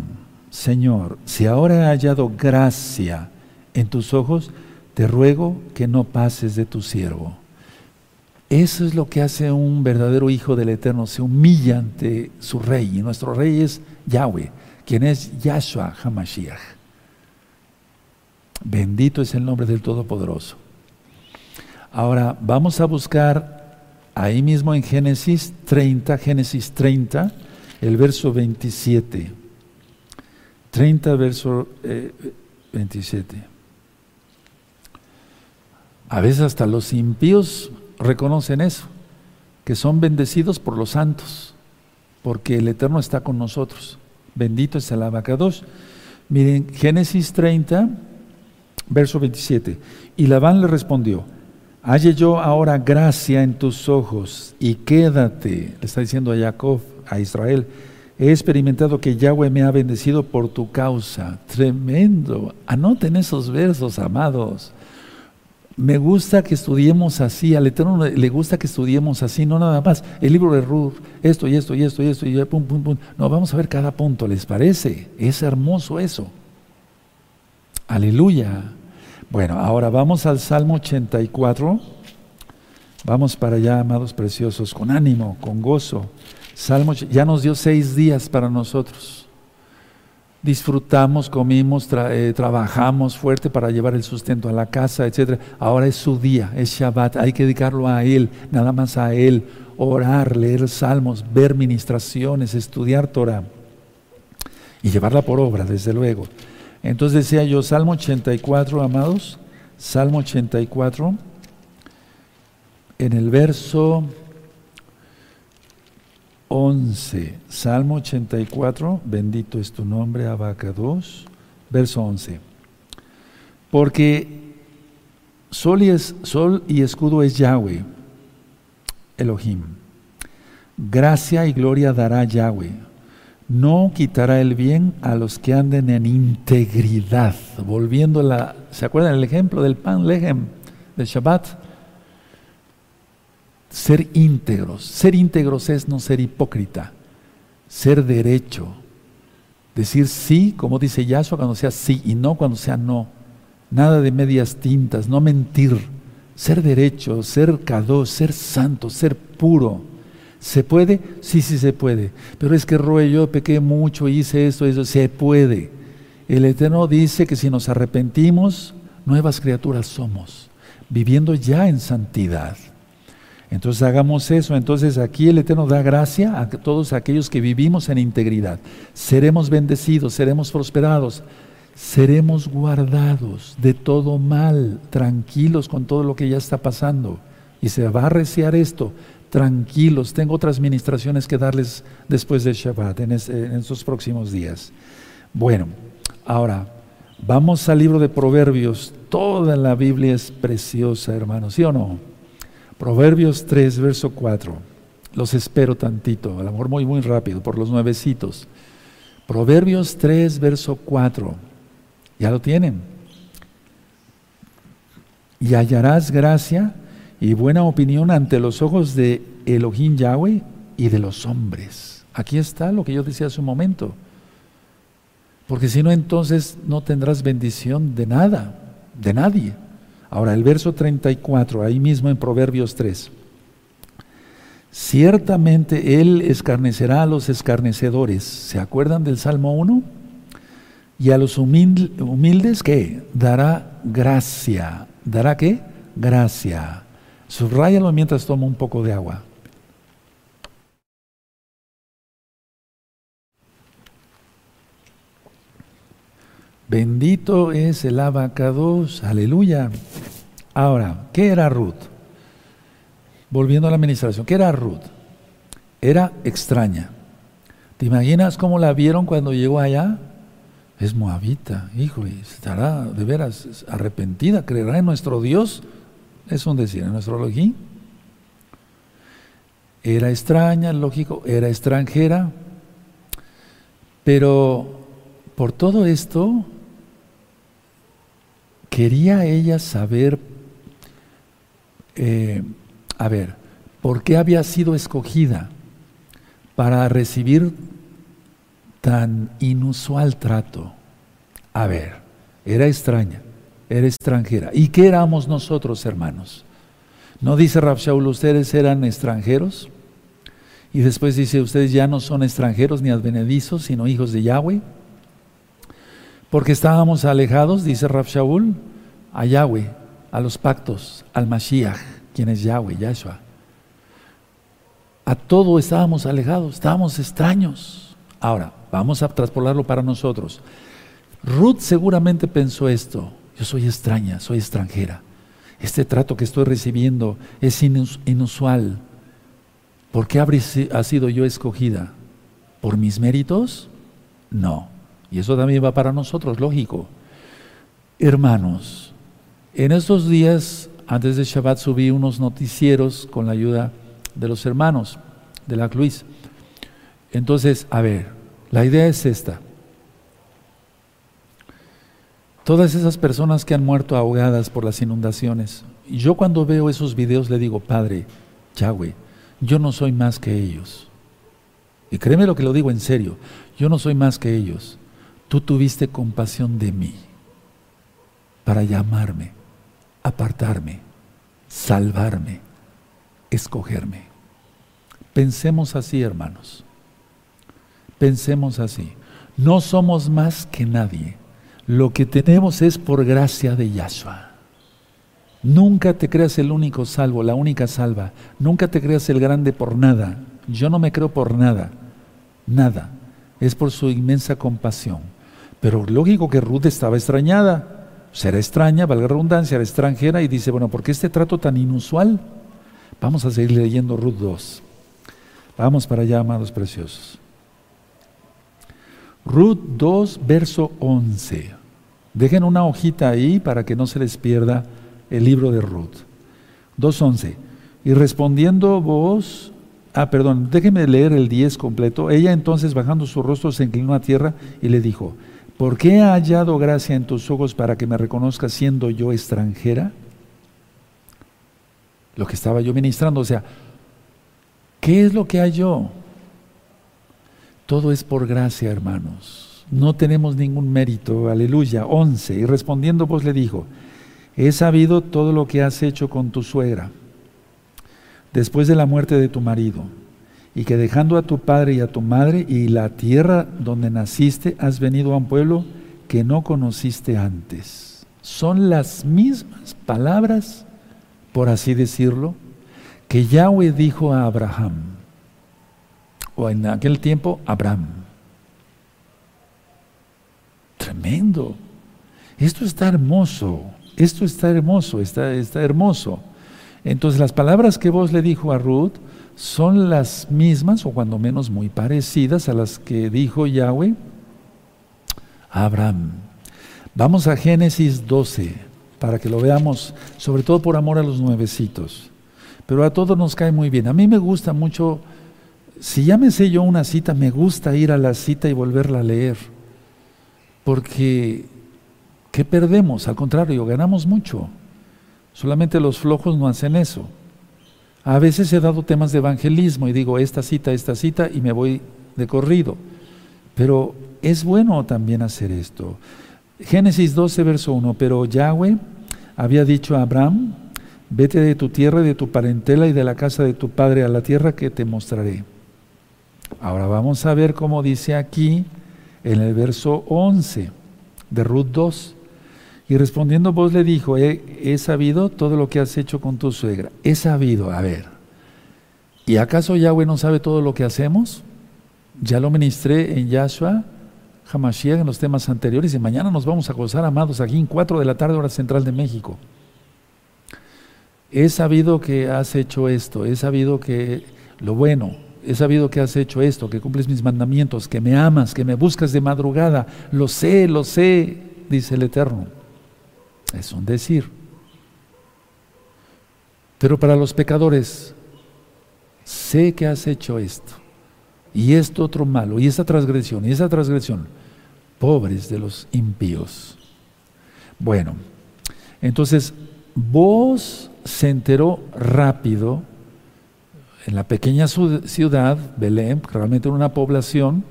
Señor, si ahora he hallado gracia en tus ojos, te ruego que no pases de tu siervo. Eso es lo que hace un verdadero hijo del Eterno, se humilla ante su rey. Y nuestro rey es Yahweh, quien es Yahshua HaMashiach. Bendito es el nombre del Todopoderoso. Ahora vamos a buscar ahí mismo en Génesis 30, Génesis 30, el verso 27. 30, verso 27. Eh, a veces hasta los impíos reconocen eso, que son bendecidos por los santos, porque el Eterno está con nosotros. Bendito es el abacados. Miren, Génesis 30, verso 27. Y Labán le respondió, halle yo ahora gracia en tus ojos y quédate, le está diciendo a Jacob, a Israel, he experimentado que Yahweh me ha bendecido por tu causa. Tremendo. Anoten esos versos, amados. Me gusta que estudiemos así, al Eterno le gusta que estudiemos así, no nada más el libro de Ruth, esto y esto y esto y esto y pum, pum, pum. No, vamos a ver cada punto, ¿les parece? Es hermoso eso. Aleluya. Bueno, ahora vamos al Salmo 84. Vamos para allá, amados preciosos, con ánimo, con gozo. Salmo ya nos dio seis días para nosotros disfrutamos, comimos, eh, trabajamos fuerte para llevar el sustento a la casa, etc. Ahora es su día, es Shabbat, hay que dedicarlo a Él, nada más a Él, orar, leer salmos, ver ministraciones, estudiar Torah y llevarla por obra, desde luego. Entonces decía yo, Salmo 84, amados, Salmo 84, en el verso 11, Salmo 84, bendito es tu nombre, Abaca 2, verso 11. Porque sol y, sol y escudo es Yahweh, Elohim. Gracia y gloria dará Yahweh. No quitará el bien a los que anden en integridad. Volviendo a la, ¿se acuerdan el ejemplo del pan lejem del Shabbat? ser íntegros. Ser íntegros es no ser hipócrita, ser derecho. Decir sí, como dice Yahshua, cuando sea sí y no cuando sea no. Nada de medias tintas, no mentir. Ser derecho, ser cadó, ser santo, ser puro. ¿Se puede? Sí, sí se puede. Pero es que Roe, yo pequé mucho, hice esto, eso. Se puede. El Eterno dice que si nos arrepentimos, nuevas criaturas somos, viviendo ya en santidad. Entonces hagamos eso. Entonces aquí el Eterno da gracia a todos aquellos que vivimos en integridad. Seremos bendecidos, seremos prosperados, seremos guardados de todo mal, tranquilos con todo lo que ya está pasando. Y se va a reciar esto. Tranquilos, tengo otras ministraciones que darles después de Shabbat, en, en estos próximos días. Bueno, ahora vamos al libro de Proverbios. Toda la Biblia es preciosa, hermanos, ¿sí o no? Proverbios 3, verso 4. Los espero tantito, a lo mejor muy, muy rápido, por los nuevecitos. Proverbios 3, verso 4. Ya lo tienen. Y hallarás gracia y buena opinión ante los ojos de Elohim Yahweh y de los hombres. Aquí está lo que yo decía hace un momento. Porque si no, entonces no tendrás bendición de nada, de nadie. Ahora, el verso 34, ahí mismo en Proverbios 3. Ciertamente Él escarnecerá a los escarnecedores. ¿Se acuerdan del Salmo 1? Y a los humildes, ¿qué? Dará gracia. ¿Dará qué? Gracia. Subráyalo mientras tomo un poco de agua. Bendito es el abacados, aleluya. Ahora, ¿qué era Ruth? Volviendo a la administración, ¿qué era Ruth? Era extraña. ¿Te imaginas cómo la vieron cuando llegó allá? Es moabita, hijo, y estará de veras arrepentida, creerá en nuestro Dios. Es un decir, en nuestro logín. Era extraña, lógico, era extranjera, pero por todo esto, quería ella saber, eh, a ver, ¿por qué había sido escogida para recibir tan inusual trato? A ver, era extraña, era extranjera. ¿Y qué éramos nosotros, hermanos? ¿No dice Shaul, ustedes eran extranjeros? Y después dice, ustedes ya no son extranjeros ni advenedizos, sino hijos de Yahweh. Porque estábamos alejados, dice Rab Shaul, a Yahweh, a los pactos, al Mashiach, quien es Yahweh, Yahshua. A todo estábamos alejados, estábamos extraños. Ahora, vamos a traspolarlo para nosotros. Ruth seguramente pensó esto, yo soy extraña, soy extranjera. Este trato que estoy recibiendo es inusual. ¿Por qué ha sido yo escogida? ¿Por mis méritos? No. Y eso también va para nosotros, lógico. Hermanos, en estos días, antes de Shabbat, subí unos noticieros con la ayuda de los hermanos de la Luis. Entonces, a ver, la idea es esta. Todas esas personas que han muerto ahogadas por las inundaciones, yo cuando veo esos videos le digo, Padre, Yahweh, yo no soy más que ellos. Y créeme lo que lo digo en serio, yo no soy más que ellos tú tuviste compasión de mí para llamarme, apartarme, salvarme, escogerme. Pensemos así, hermanos. Pensemos así. No somos más que nadie. Lo que tenemos es por gracia de Yahshua. Nunca te creas el único salvo, la única salva. Nunca te creas el grande por nada. Yo no me creo por nada. Nada. Es por su inmensa compasión. Pero lógico que Ruth estaba extrañada. Será extraña, valga la redundancia, era extranjera y dice, bueno, ¿por qué este trato tan inusual? Vamos a seguir leyendo Ruth 2. Vamos para allá, amados preciosos. Ruth 2, verso 11. Dejen una hojita ahí para que no se les pierda el libro de Ruth. 2.11. Y respondiendo vos, ah, perdón, déjenme leer el 10 completo. Ella entonces bajando su rostro se inclinó a tierra y le dijo, ¿por qué he hallado gracia en tus ojos para que me reconozcas siendo yo extranjera? Lo que estaba yo ministrando, o sea, ¿qué es lo que halló? Todo es por gracia, hermanos. No tenemos ningún mérito, aleluya. 11. Y respondiendo pues le dijo, he sabido todo lo que has hecho con tu suegra después de la muerte de tu marido y que dejando a tu padre y a tu madre y la tierra donde naciste, has venido a un pueblo que no conociste antes. Son las mismas palabras, por así decirlo, que Yahweh dijo a Abraham, o en aquel tiempo Abraham. Tremendo. Esto está hermoso, esto está hermoso, está, está hermoso. Entonces las palabras que vos le dijo a Ruth, son las mismas, o cuando menos muy parecidas, a las que dijo Yahweh a Abraham. Vamos a Génesis 12, para que lo veamos, sobre todo por amor a los nuevecitos. Pero a todos nos cae muy bien. A mí me gusta mucho, si ya me sé yo una cita, me gusta ir a la cita y volverla a leer. Porque, ¿qué perdemos? Al contrario, ganamos mucho. Solamente los flojos no hacen eso. A veces he dado temas de evangelismo y digo esta cita, esta cita y me voy de corrido. Pero es bueno también hacer esto. Génesis 12, verso 1, pero Yahweh había dicho a Abraham, vete de tu tierra y de tu parentela y de la casa de tu padre a la tierra que te mostraré. Ahora vamos a ver cómo dice aquí en el verso 11 de Ruth 2. Y respondiendo vos le dijo, he, sabido todo lo que has hecho con tu suegra. He sabido, a ver. ¿Y acaso Yahweh no sabe todo lo que hacemos? Ya lo ministré en Yahshua, Hamashiach, en los temas anteriores, y mañana nos vamos a gozar, amados, aquí en 4 de la tarde, hora central de México. He sabido que has hecho esto, he sabido que lo bueno, he sabido que has hecho esto, que cumples mis mandamientos, que me amas, que me buscas de madrugada. Lo sé, lo sé, dice el Eterno. Es un decir. Pero para los pecadores, sé que has hecho esto, y esto otro malo, y esa transgresión, y esa transgresión. Pobres de los impíos. Bueno, entonces vos se enteró rápido en la pequeña ciudad, Belém, realmente una población,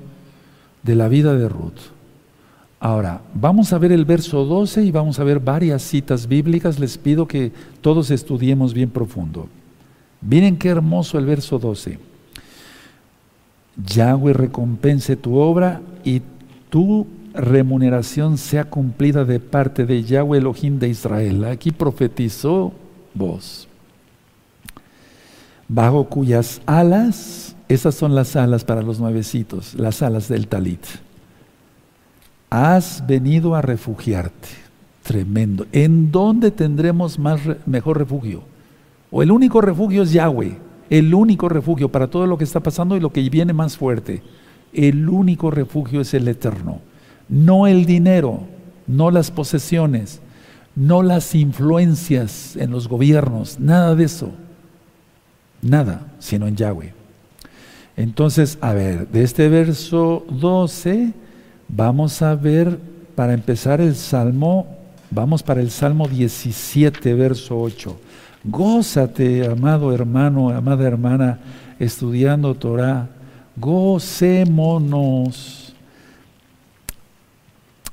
de la vida de Ruth. Ahora, vamos a ver el verso 12 y vamos a ver varias citas bíblicas. Les pido que todos estudiemos bien profundo. Miren qué hermoso el verso 12. Yahweh recompense tu obra y tu remuneración sea cumplida de parte de Yahweh Elohim de Israel. Aquí profetizó vos bajo cuyas alas, esas son las alas para los nuevecitos, las alas del talit. Has venido a refugiarte. Tremendo. ¿En dónde tendremos más mejor refugio? O el único refugio es Yahweh, el único refugio para todo lo que está pasando y lo que viene más fuerte. El único refugio es el eterno. No el dinero, no las posesiones, no las influencias en los gobiernos, nada de eso nada, sino en Yahweh. Entonces, a ver, de este verso 12 vamos a ver, para empezar el Salmo, vamos para el Salmo 17, verso 8. Gózate, amado hermano, amada hermana, estudiando Torah, gocémonos.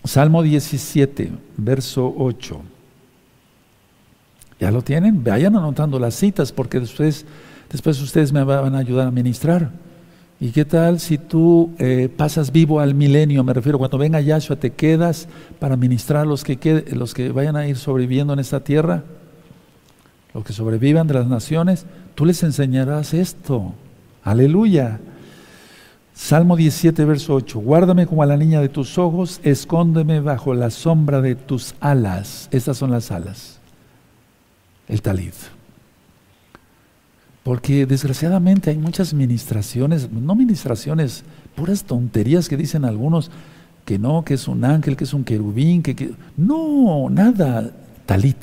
Salmo 17, verso 8. ¿Ya lo tienen? Vayan anotando las citas porque después Después ustedes me van a ayudar a ministrar. ¿Y qué tal si tú eh, pasas vivo al milenio? Me refiero, cuando venga Yahshua, te quedas para ministrar a los que, los que vayan a ir sobreviviendo en esta tierra, los que sobrevivan de las naciones, tú les enseñarás esto. Aleluya. Salmo 17, verso 8. Guárdame como a la niña de tus ojos, escóndeme bajo la sombra de tus alas. Estas son las alas. El talid. Porque desgraciadamente hay muchas ministraciones, no ministraciones, puras tonterías que dicen algunos que no, que es un ángel, que es un querubín, que, no, nada, talit.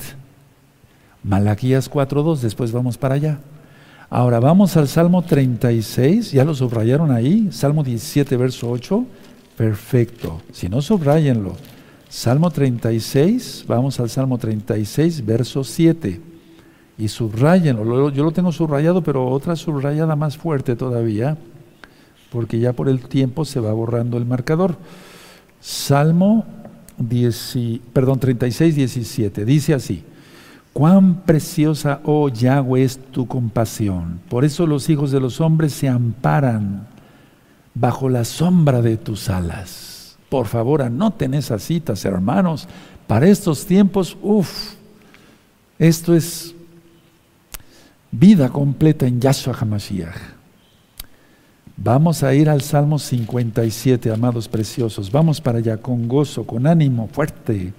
Malaquías 4.2, después vamos para allá. Ahora vamos al Salmo 36, ya lo subrayaron ahí, Salmo 17, verso 8, perfecto, si no subrayenlo. Salmo 36, vamos al Salmo 36, verso 7 y subrayenlo. Yo lo tengo subrayado, pero otra subrayada más fuerte todavía, porque ya por el tiempo se va borrando el marcador. Salmo 10, perdón, 36, 17. Dice así. Cuán preciosa, oh Yahweh, es tu compasión. Por eso los hijos de los hombres se amparan bajo la sombra de tus alas. Por favor, anoten esas citas, hermanos. Para estos tiempos, uff, esto es vida completa en Yahshua HaMashiach. Vamos a ir al Salmo 57, amados preciosos. Vamos para allá con gozo, con ánimo fuerte.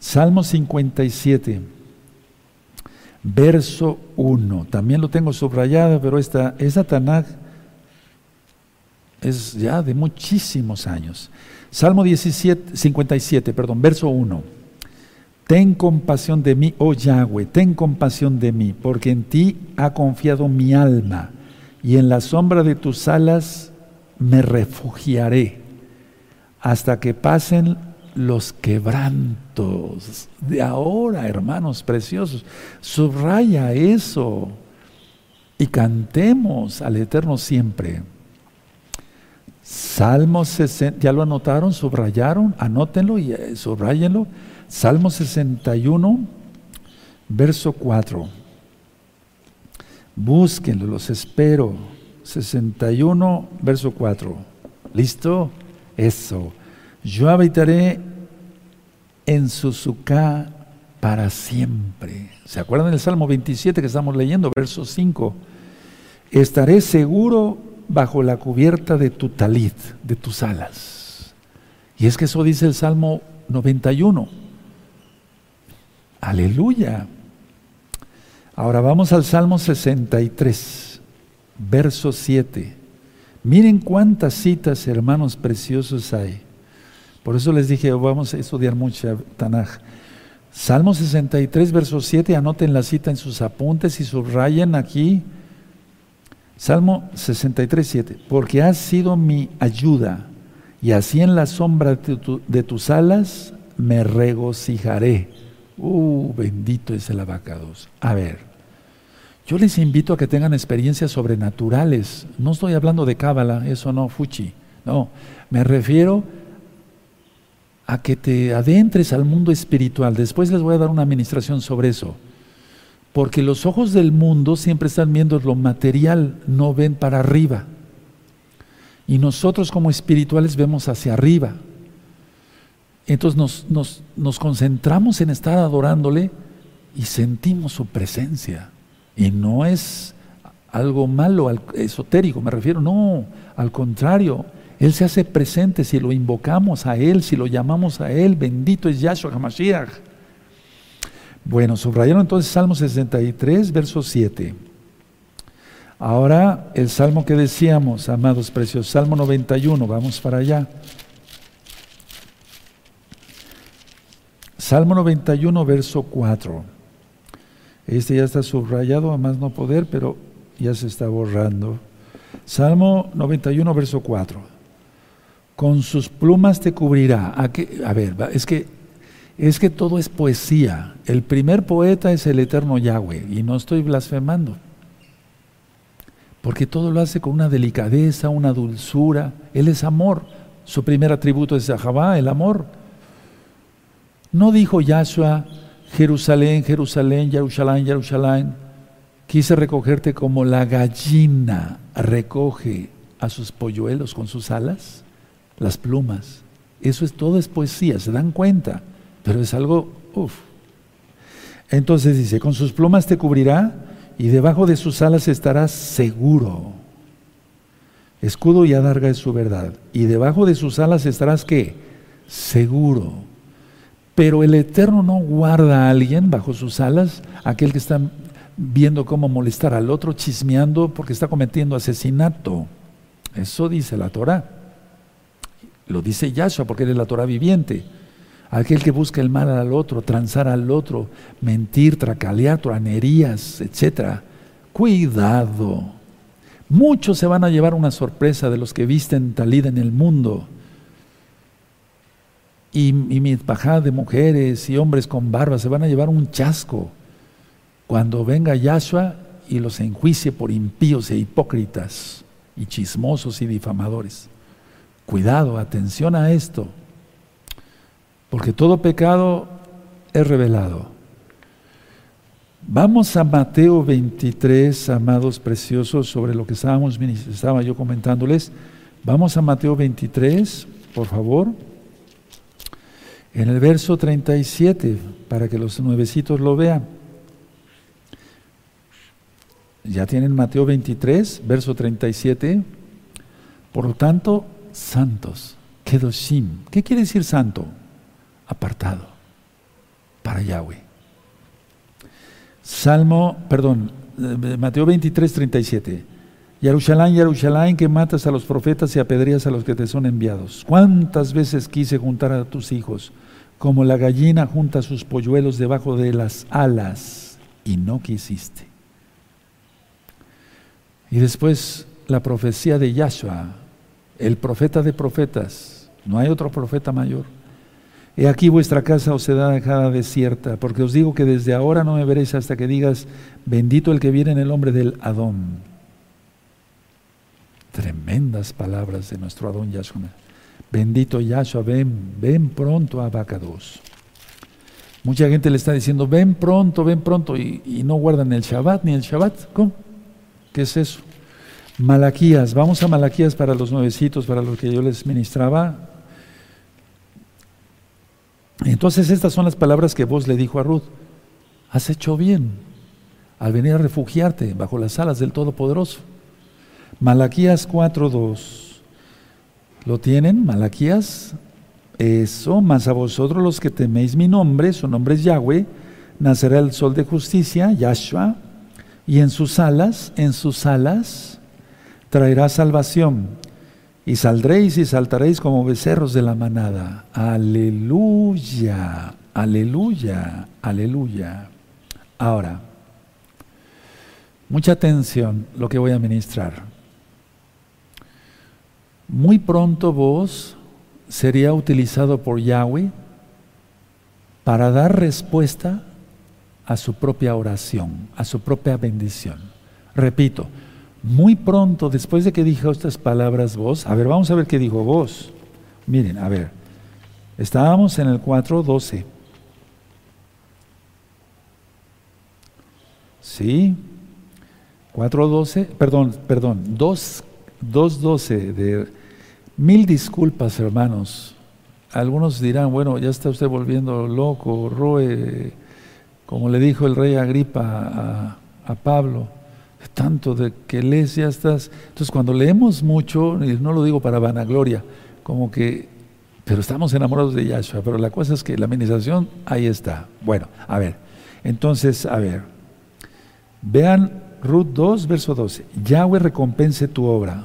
Salmo 57, verso 1. También lo tengo subrayado, pero esta, Tanakh es ya de muchísimos años. Salmo 17, 57, perdón, verso 1. Ten compasión de mí, oh Yahweh, ten compasión de mí, porque en ti ha confiado mi alma, y en la sombra de tus alas me refugiaré, hasta que pasen los quebrantos de ahora, hermanos preciosos. Subraya eso y cantemos al Eterno siempre. Salmo 60, ¿ya lo anotaron? ¿Subrayaron? Anótenlo y eh, subrayenlo. Salmo 61, verso 4. Búsquenlo, los espero. 61, verso 4. ¿Listo? Eso. Yo habitaré en Suzuka para siempre. ¿Se acuerdan del Salmo 27 que estamos leyendo, verso 5? Estaré seguro bajo la cubierta de tu talit, de tus alas. Y es que eso dice el Salmo 91. Aleluya. Ahora vamos al Salmo 63, verso 7. Miren cuántas citas, hermanos preciosos, hay. Por eso les dije, vamos a estudiar mucho Tanaj. Salmo 63, verso 7, anoten la cita en sus apuntes y subrayen aquí. Salmo 63, 7, porque has sido mi ayuda y así en la sombra de, tus alas me regocijaré. Uh, bendito es el abacados. A ver, yo les invito a que tengan experiencias sobrenaturales. No estoy hablando de cábala, eso no, fuchi. No, me refiero a que te adentres al mundo espiritual. Después les voy a dar una administración sobre eso. Porque los ojos del mundo siempre están viendo lo material, no ven para arriba. Y nosotros como espirituales vemos hacia arriba. Entonces nos, nos, nos concentramos en estar adorándole y sentimos su presencia. Y no es algo malo, esotérico, me refiero, no, al contrario, él se hace presente si lo invocamos a Él, si lo llamamos a Él. Bendito es Yahshua HaMashiach. Bueno, subrayaron entonces Salmo 63, verso 7. Ahora el salmo que decíamos, amados precios, Salmo 91, vamos para allá. Salmo 91, verso 4. Este ya está subrayado a más no poder, pero ya se está borrando. Salmo 91, verso 4 con sus plumas te cubrirá. ¿A, a ver, es que, es que todo es poesía. El primer poeta es el eterno Yahweh, y no estoy blasfemando. Porque todo lo hace con una delicadeza, una dulzura. Él es amor. Su primer atributo es Jahabá, el amor. No dijo Yahshua, Jerusalén, Jerusalén, Jerusalén, Jerusalén. Quise recogerte como la gallina recoge a sus polluelos con sus alas las plumas. Eso es todo es poesía, se dan cuenta, pero es algo, uff. Entonces dice, con sus plumas te cubrirá y debajo de sus alas estarás seguro. Escudo y adarga es su verdad. Y debajo de sus alas estarás qué? Seguro. Pero el Eterno no guarda a alguien bajo sus alas, aquel que está viendo cómo molestar al otro, chismeando porque está cometiendo asesinato. Eso dice la Torah. Lo dice Yahshua porque él es la Torah viviente. Aquel que busca el mal al otro, transar al otro, mentir, tracalear, truanerías, etc. Cuidado. Muchos se van a llevar una sorpresa de los que visten talida en el mundo. Y, y mi de mujeres y hombres con barba se van a llevar un chasco cuando venga Yahshua y los enjuicie por impíos e hipócritas y chismosos y difamadores. Cuidado, atención a esto, porque todo pecado es revelado. Vamos a Mateo 23, amados preciosos, sobre lo que estábamos, estaba yo comentándoles. Vamos a Mateo 23, por favor. En el verso 37, para que los nuevecitos lo vean. Ya tienen Mateo 23, verso 37. Por lo tanto, santos, Kedoshim. ¿Qué quiere decir santo? Apartado para Yahweh. Salmo, perdón, eh, Mateo 23, 37. Yarushalayim, Yarushalayim, que matas a los profetas y apedreas a los que te son enviados. ¿Cuántas veces quise juntar a tus hijos, como la gallina junta sus polluelos debajo de las alas, y no quisiste? Y después la profecía de Yahshua, el profeta de profetas, no hay otro profeta mayor. He aquí vuestra casa os será dejada desierta, porque os digo que desde ahora no me veréis hasta que digas, bendito el que viene en el nombre del Adón. Tremendas palabras de nuestro Adón Yahshua. Bendito Yahshua, ven, ven pronto a Bacados. Mucha gente le está diciendo, ven pronto, ven pronto, y, no guardan el Shabbat ni el Shabbat. ¿Cómo? ¿Qué es eso? Malaquías, vamos a Malaquías para los nuevecitos, para los que yo les ministraba. Entonces estas son las palabras que vos le dijo a Ruth. Has hecho bien al venir a refugiarte bajo las alas del Todopoderoso. Malaquías 4.2. ¿Lo tienen? Malaquías. Eso, más a vosotros los que teméis mi nombre, su nombre es Yahweh, nacerá el sol de justicia, Yahshua, y en sus alas, en sus alas, traerá salvación. Y saldréis y saltaréis como becerros de la manada. Aleluya, aleluya, aleluya. Ahora, mucha atención lo que voy a ministrar. Muy pronto vos sería utilizado por Yahweh para dar respuesta a su propia oración, a su propia bendición. Repito, muy pronto, después de que dijo estas palabras vos, a ver, vamos a ver qué dijo vos. Miren, a ver, estábamos en el 4.12. ¿Sí? 4.12, perdón, perdón, 2.12 de... Mil disculpas, hermanos. Algunos dirán, bueno, ya está usted volviendo loco, Roe, como le dijo el rey Agripa a, a Pablo tanto de que lees ya estás. Entonces, cuando leemos mucho, y no lo digo para vanagloria, como que, pero estamos enamorados de Yahshua, pero la cosa es que la administración ahí está. Bueno, a ver, entonces, a ver, vean Ruth 2, verso 12. Yahweh recompense tu obra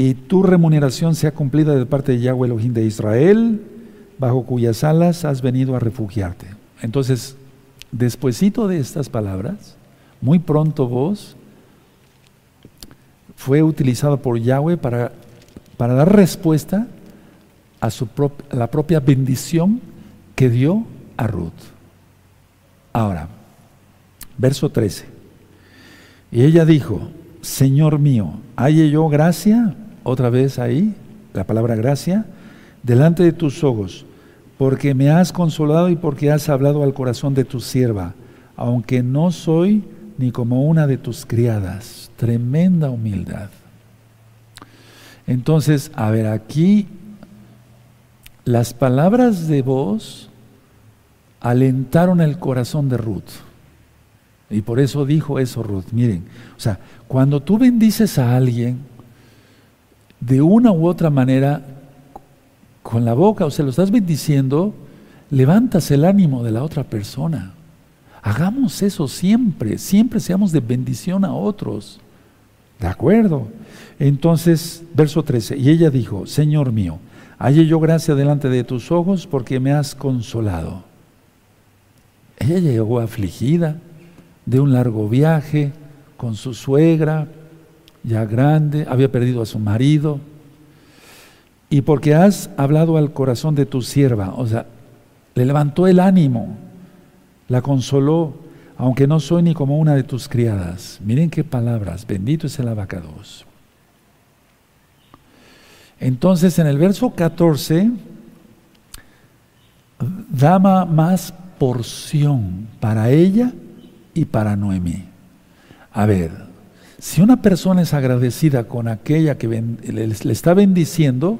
y tu remuneración sea cumplida de parte de Yahweh Elohim de Israel, bajo cuyas alas has venido a refugiarte. Entonces, despuesito de estas palabras, muy pronto vos fue utilizado por Yahweh para, para dar respuesta a, la propia bendición que dio a Ruth. Ahora, verso 13. Y ella dijo, Señor mío, ¿halle yo gracia? Otra vez ahí, la palabra gracia, delante de tus ojos, porque me has consolado y porque has hablado al corazón de tu sierva, aunque no soy ni como una de tus criadas. Tremenda humildad. Entonces, a ver, aquí las palabras de voz alentaron el corazón de Ruth. Y por eso dijo eso Ruth. Miren, o sea, cuando tú bendices a alguien, de una u otra manera, con la boca, o sea, lo estás bendiciendo, levantas el ánimo de la otra persona. Hagamos eso siempre, siempre seamos de bendición a otros. ¿De acuerdo? Entonces, verso 13, y ella dijo, Señor mío, halle yo gracia delante de tus ojos porque me has consolado. Ella llegó afligida de un largo viaje con su suegra, ya grande, había perdido a su marido, y porque has hablado al corazón de tu sierva, o sea, le levantó el ánimo, la consoló, aunque no soy ni como una de tus criadas. Miren qué palabras, bendito es el abacados. Entonces en el verso 14, dama más porción para ella y para Noemí. A ver, si una persona es agradecida con aquella que le, está bendiciendo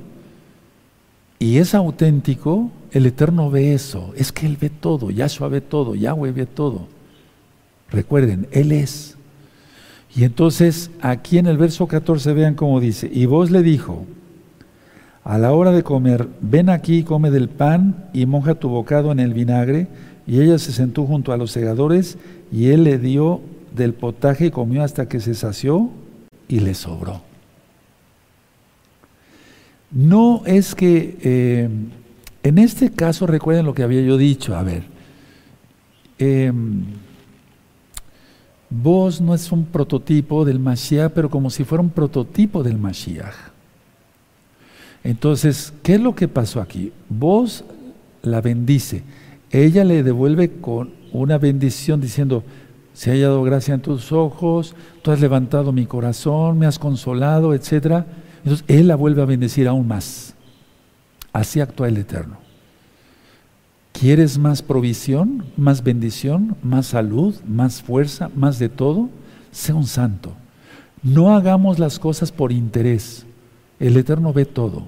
y es auténtico, el Eterno ve eso, es que Él ve todo, Yahshua ve todo, Yahweh ve todo. Recuerden, Él es. Y entonces aquí en el verso 14 vean cómo dice, y vos le dijo, a la hora de comer, ven aquí, come del pan y moja tu bocado en el vinagre. Y ella se sentó junto a los segadores y él le dio del potaje comió hasta que se sació y le sobró. No es que eh, en este caso, recuerden lo que había yo dicho, a ver, em, vos no es un prototipo del Mashiach, pero como si fuera un prototipo del Mashiach. Entonces, ¿qué es lo que pasó aquí? Vos la bendice, ella le devuelve con una bendición diciendo, se ha hallado gracia en tus ojos, tú has levantado mi corazón, me has consolado, etc. Entonces Él la vuelve a bendecir aún más. Así actúa el Eterno. ¿Quieres más provisión, más bendición, más salud, más fuerza, más de todo? Sé un santo. No hagamos las cosas por interés. El Eterno ve todo.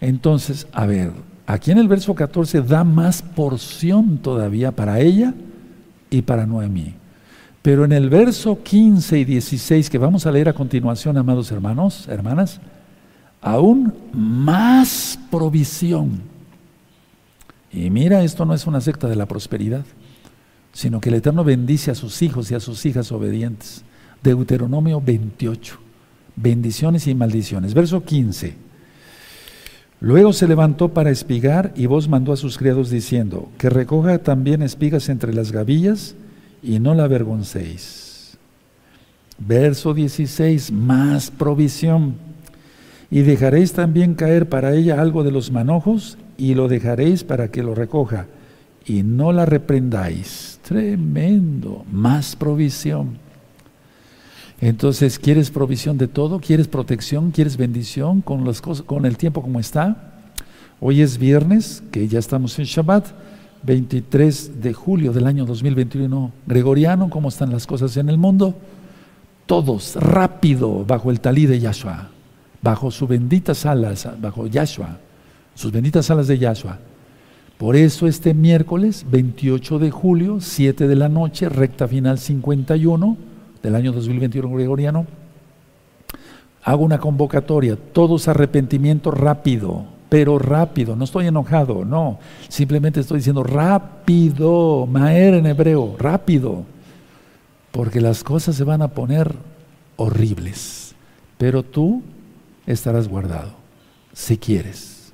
Entonces, a ver, aquí en el verso 14 da más porción todavía para ella y para Noemí. Pero en el verso 15 y 16 que vamos a leer a continuación, amados hermanos, hermanas, aún más provisión. Y mira, esto no es una secta de la prosperidad, sino que el Eterno bendice a sus hijos y a sus hijas obedientes. Deuteronomio 28, bendiciones y maldiciones. Verso 15. Luego se levantó para espigar y vos mandó a sus criados diciendo, que recoja también espigas entre las gavillas y no la avergoncéis. Verso 16, más provisión. Y dejaréis también caer para ella algo de los manojos y lo dejaréis para que lo recoja y no la reprendáis. Tremendo, más provisión. Entonces, ¿quieres provisión de todo? ¿Quieres protección? ¿Quieres bendición con las cosas, con el tiempo como está? Hoy es viernes, que ya estamos en Shabbat, 23 de julio del año 2021 gregoriano, ¿cómo están las cosas en el mundo? Todos rápido bajo el talí de Yahshua bajo sus benditas alas, bajo Yahshua, sus benditas alas de Yahshua. Por eso este miércoles 28 de julio, 7 de la noche, recta final 51 del año 2021 gregoriano, hago una convocatoria, todos arrepentimiento rápido, pero rápido, no estoy enojado, no, simplemente estoy diciendo rápido, maer en hebreo, rápido, porque las cosas se van a poner horribles, pero tú estarás guardado, si quieres.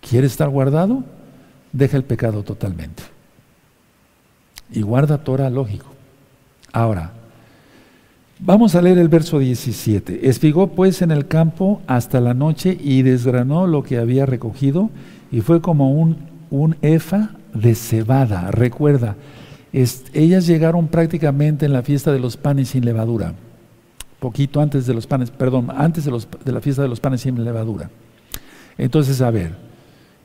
¿Quieres estar guardado? Deja el pecado totalmente. Y guarda Torah lógico. Ahora, vamos a leer el verso 17. Espigó pues en el campo hasta la noche y desgranó lo que había recogido y fue como un, un efa de cebada. Recuerda, ellas llegaron prácticamente en la fiesta de los panes sin levadura poquito antes de los panes, perdón, antes de, de la fiesta de los panes sin levadura. Entonces, a ver,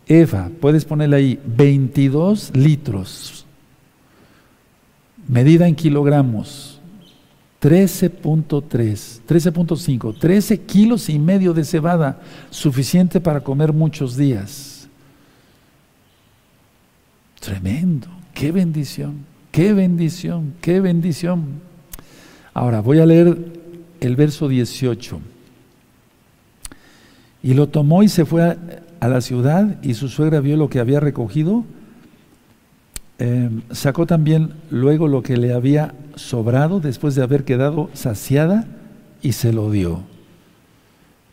Eva, puedes ponerle ahí 22 litros, medida en kilogramos, 13.3, 13.5, 13 kilos y medio de cebada, suficiente para comer muchos días. Tremendo, qué bendición, qué bendición, qué bendición. Ahora voy a leer el verso 18. Y lo tomó y se fue a, la ciudad y su suegra vio lo que había recogido. Em, sacó también luego lo que le había sobrado después de haber quedado saciada y se lo dio.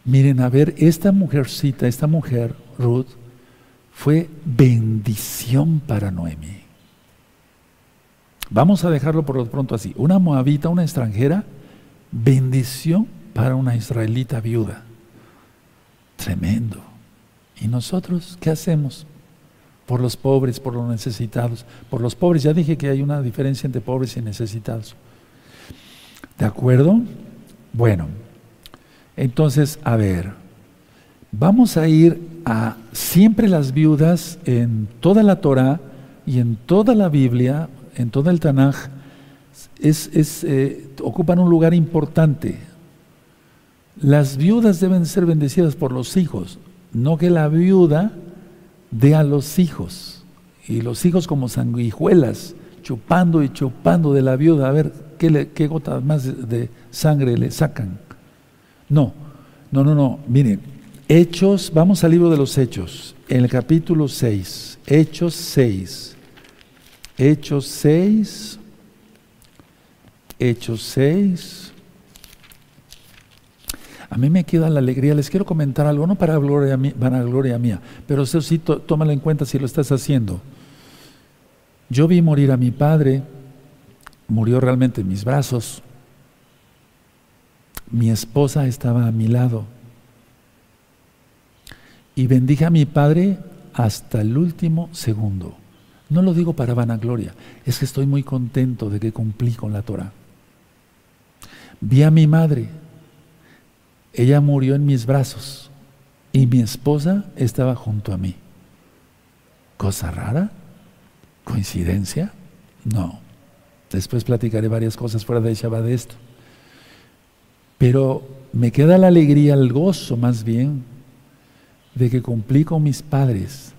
Miren, a ver, esta mujercita, esta mujer, Ruth, fue bendición para Noemi. Vamos a dejarlo por lo pronto así. Una moabita, una extranjera, bendición para una israelita viuda. Tremendo. ¿Y nosotros qué hacemos? Por los pobres, por los necesitados. Por los pobres, ya dije que hay una diferencia entre pobres y necesitados. ¿De acuerdo? Bueno, entonces, a ver, vamos a ir a siempre las viudas en toda la Torah y en toda la Biblia, en todo el Tanaj, es, eh, ocupan un lugar importante. Las viudas deben ser bendecidas por los hijos, no que la viuda dé a los hijos. Y los hijos como sanguijuelas, chupando y chupando de la viuda, a ver qué, qué gotas más de, de sangre le sacan. No, no, no, no. Miren, Hechos, vamos al libro de los Hechos, en el capítulo 6, Hechos 6. Hechos 6, Hechos 6. A mí me queda la alegría, les quiero comentar algo, no para gloria, gloria mía, pero eso sí, tómalo en cuenta si lo estás haciendo. Yo vi morir a mi padre, murió realmente en mis brazos. Mi esposa estaba a mi lado. Y bendije a mi padre hasta el último segundo. No lo digo para vanagloria, es que estoy muy contento de que cumplí con la Torah. Vi a mi madre, ella murió en mis brazos y mi esposa estaba junto a mí. ¿Cosa rara? ¿Coincidencia? No. Después platicaré varias cosas fuera de Shabbat de esto. Pero me queda la alegría, el gozo más bien, de que cumplí con mis padres.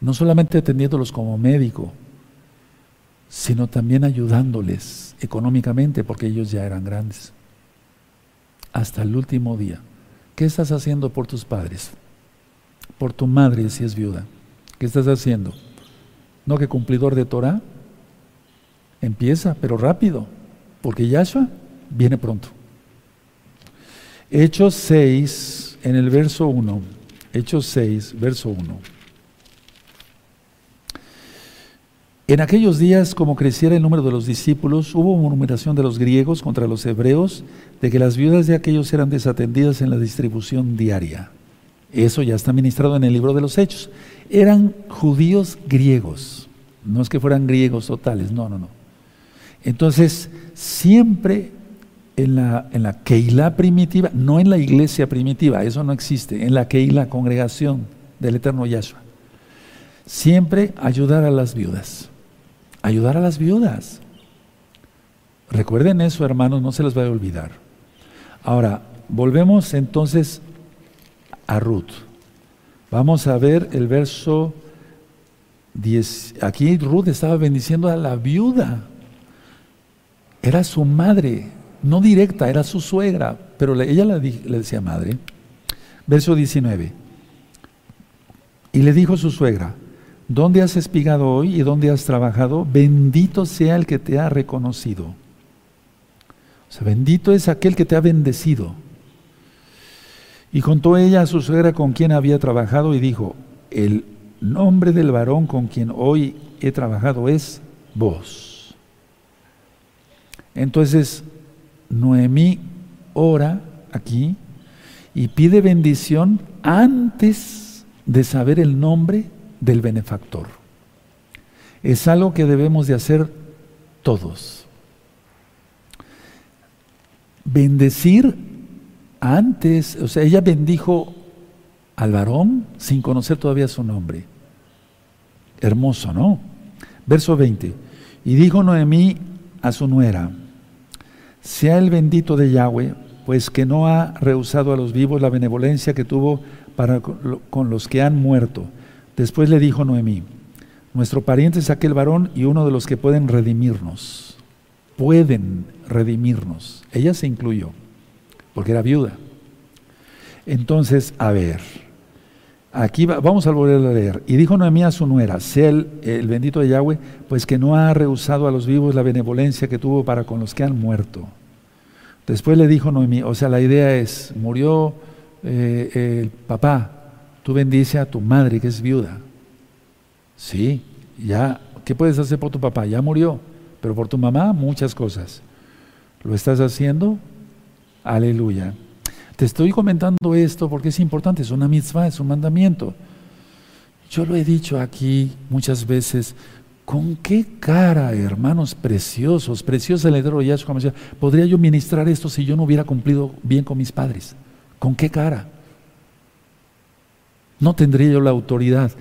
No solamente atendiéndolos como médico, sino también ayudándoles económicamente, porque ellos ya eran grandes. Hasta el último día. ¿Qué estás haciendo por tus padres? Por tu madre si es viuda. ¿Qué estás haciendo? ¿No que cumplidor de Torah? Empieza, pero rápido, porque Yahshua viene pronto. Hechos 6, en el verso 1. Hechos 6, verso 1. En aquellos días, como creciera el número de los discípulos, hubo murmuración de los griegos contra los hebreos de que las viudas de aquellos eran desatendidas en la distribución diaria. Eso ya está ministrado en el libro de los Hechos. Eran judíos griegos, no es que fueran griegos totales, no, no, no. Entonces, siempre en la, en la Keilah primitiva, no en la iglesia primitiva, eso no existe, en la Keilah, congregación del eterno Yahshua. Siempre ayudar a las viudas, ayudar a las viudas. Recuerden eso, hermanos, no se les vaya a olvidar. Ahora, volvemos entonces a Ruth. Vamos a ver el verso 10. Aquí Ruth estaba bendiciendo a la viuda. Era su madre no directa, era su suegra, pero ella le decía madre. Verso 19. Y le dijo su suegra, ¿dónde has espigado hoy y dónde has trabajado? Bendito sea el que te ha reconocido. O sea, bendito es aquel que te ha bendecido. Y contó ella a su suegra con quien había trabajado y dijo, el nombre del varón con quien hoy he trabajado es vos. Entonces, Noemí ora aquí y pide bendición antes de saber el nombre del benefactor. Es algo que debemos de hacer todos. Bendecir antes, o sea, ella bendijo al varón sin conocer todavía su nombre. Hermoso, ¿no? Verso 20. Y dijo Noemí a su nuera, sea el bendito de Yahweh, pues que no ha rehusado a los vivos la benevolencia que tuvo para con los que han muerto. Después le dijo Noemí, nuestro pariente es aquel varón y uno de los que pueden redimirnos. Pueden redimirnos. Ella se incluyó, porque era viuda. Entonces, a ver, aquí vamos a volver a leer. Y dijo Noemí a su nuera, sea el, bendito de Yahweh, pues que no ha rehusado a los vivos la benevolencia que tuvo para con los que han muerto. Después le dijo Noemí, o sea, la idea es, murió eh, el papá, tú bendice a tu madre que es viuda. Sí, ya, ¿qué puedes hacer por tu papá? Ya murió, pero por tu mamá muchas cosas. ¿Lo estás haciendo? Aleluya. Te estoy comentando esto porque es importante, es una mitzvah, es un mandamiento. Yo lo he dicho aquí muchas veces, ¿Con qué cara, hermanos preciosos, preciosa el de Yahshua podría yo ministrar esto si yo no hubiera cumplido bien con mis padres? ¿Con qué cara? No tendría yo la autoridad.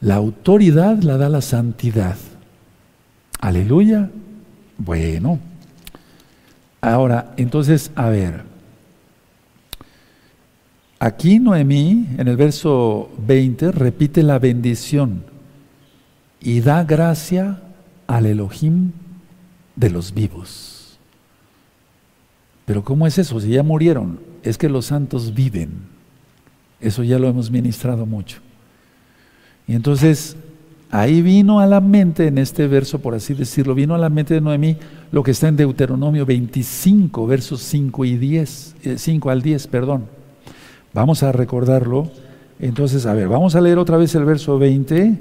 La autoridad la da la santidad. Aleluya. Bueno. Ahora, entonces, a ver. Aquí Noemí, en el verso 20, repite la bendición y da gracia al Elohim de los vivos. Pero ¿cómo es eso? Si ya murieron, es que los santos viven. Eso ya lo hemos ministrado mucho. Y entonces ahí vino a la mente, en este verso, por así decirlo, vino a la mente de Noemí lo que está en Deuteronomio 25, versos 5 y 10, 5 eh, al 10, perdón. Vamos a recordarlo. Entonces, a ver, vamos a leer otra vez el verso 20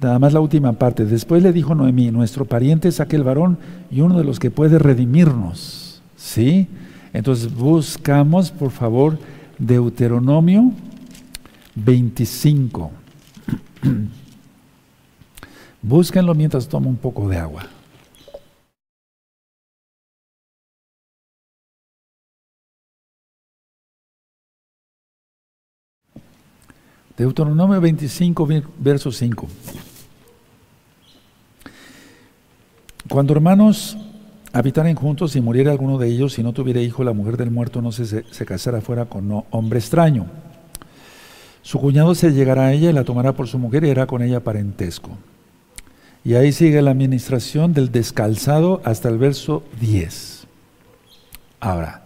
Nada más la última parte. Después le dijo Noemí, nuestro pariente es aquel varón y uno de los que puede redimirnos. ¿Sí? Entonces buscamos, por favor, Deuteronomio 25. Búsquenlo mientras tomo un poco de agua. Deuteronomio 25, verso 5. Cuando hermanos habitaren juntos y muriera alguno de ellos, si no tuviera hijo, la mujer del muerto no se, se casara fuera con hombre extraño. Su cuñado se llegará a ella y la tomará por su mujer y hará con ella parentesco. Y ahí sigue la administración del descalzado hasta el verso 10. Ahora,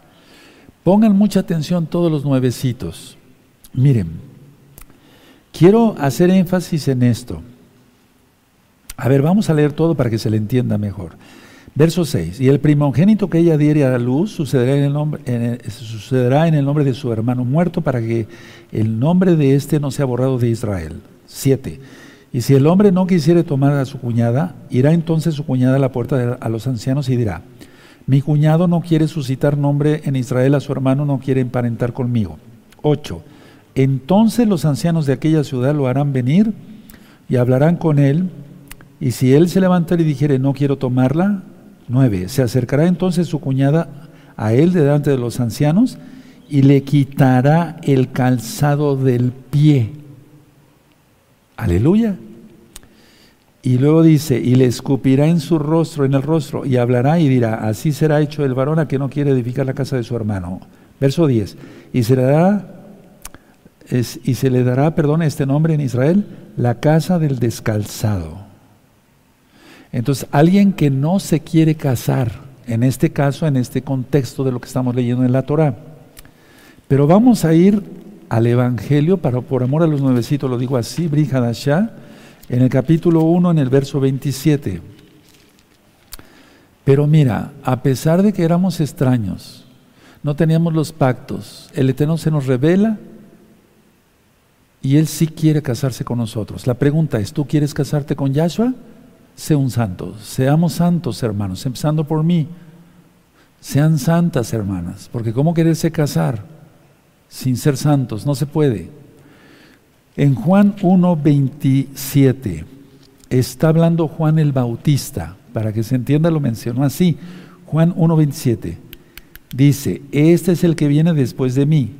pongan mucha atención todos los nuevecitos. Miren, quiero hacer énfasis en esto. A ver, vamos a leer todo para que se le entienda mejor. Verso 6. Y el primogénito que ella diere a luz sucederá en, el nombre, sucederá en el nombre de su hermano muerto para que el nombre de éste no sea borrado de Israel. 7. Y si el hombre no quisiere tomar a su cuñada, irá entonces su cuñada a la puerta a los ancianos y dirá, mi cuñado no quiere suscitar nombre en Israel, a su hermano no quiere emparentar conmigo. 8. Entonces los ancianos de aquella ciudad lo harán venir y hablarán con él, y si él se levantara y dijere, no quiero tomarla, 9. Se acercará entonces su cuñada a él delante de los ancianos y le quitará el calzado del pie. Aleluya. Y luego dice, y le escupirá en su rostro, en el rostro, y hablará y dirá, así será hecho el varón a que no quiere edificar la casa de su hermano. Verso 10, y y se le dará, perdón, este nombre en Israel, la casa del descalzado. Entonces, alguien que no se quiere casar, en este caso, en este contexto de lo que estamos leyendo en la Torah. Pero vamos a ir al Evangelio, para, por amor a los nuevecitos, lo digo así, Brihadashah, en el capítulo 1, en el verso 27. Pero mira, a pesar de que éramos extraños, no teníamos los pactos, el Eterno se nos revela y Él sí quiere casarse con nosotros. La pregunta es, ¿tú quieres casarte con Yahshua? Sé un santo. Seamos santos, hermanos, empezando por mí. Sean santas, hermanas, porque ¿cómo quererse casar sin ser santos? No se puede. En Juan 1.27 está hablando Juan el Bautista, para que se entienda lo mencionó así. Juan 1.27 dice, este es el que viene después de mí,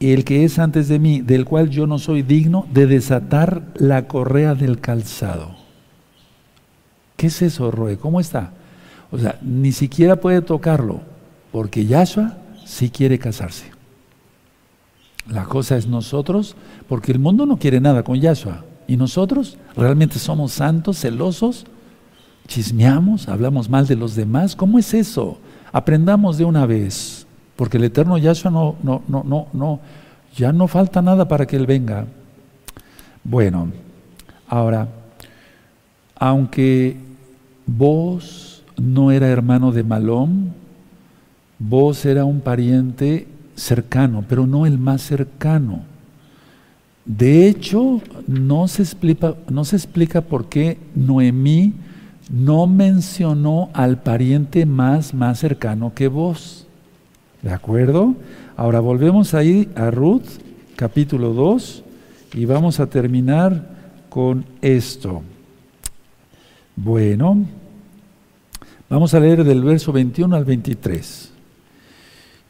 el que es antes de mí, del cual yo no soy digno de desatar la correa del calzado. ¿Qué es eso, Roe? ¿Cómo está? O sea, ni siquiera puede tocarlo, porque Yahshua sí quiere casarse. La cosa es nosotros, porque el mundo no quiere nada con Yahshua. Y nosotros realmente somos santos, celosos, chismeamos, hablamos mal de los demás. ¿Cómo es eso? Aprendamos de una vez, porque el eterno Yahshua no, no, no, no, no, ya no falta nada para que Él venga. Bueno, ahora, aunque Vos no era hermano de Malón, vos era un pariente cercano, pero no el más cercano. De hecho, no se explica, no se explica por qué Noemí no mencionó al pariente más, más cercano que vos. ¿De acuerdo? Ahora volvemos ahí a Ruth, capítulo 2, y vamos a terminar con esto. Bueno, Vamos a leer del verso 21 al 23.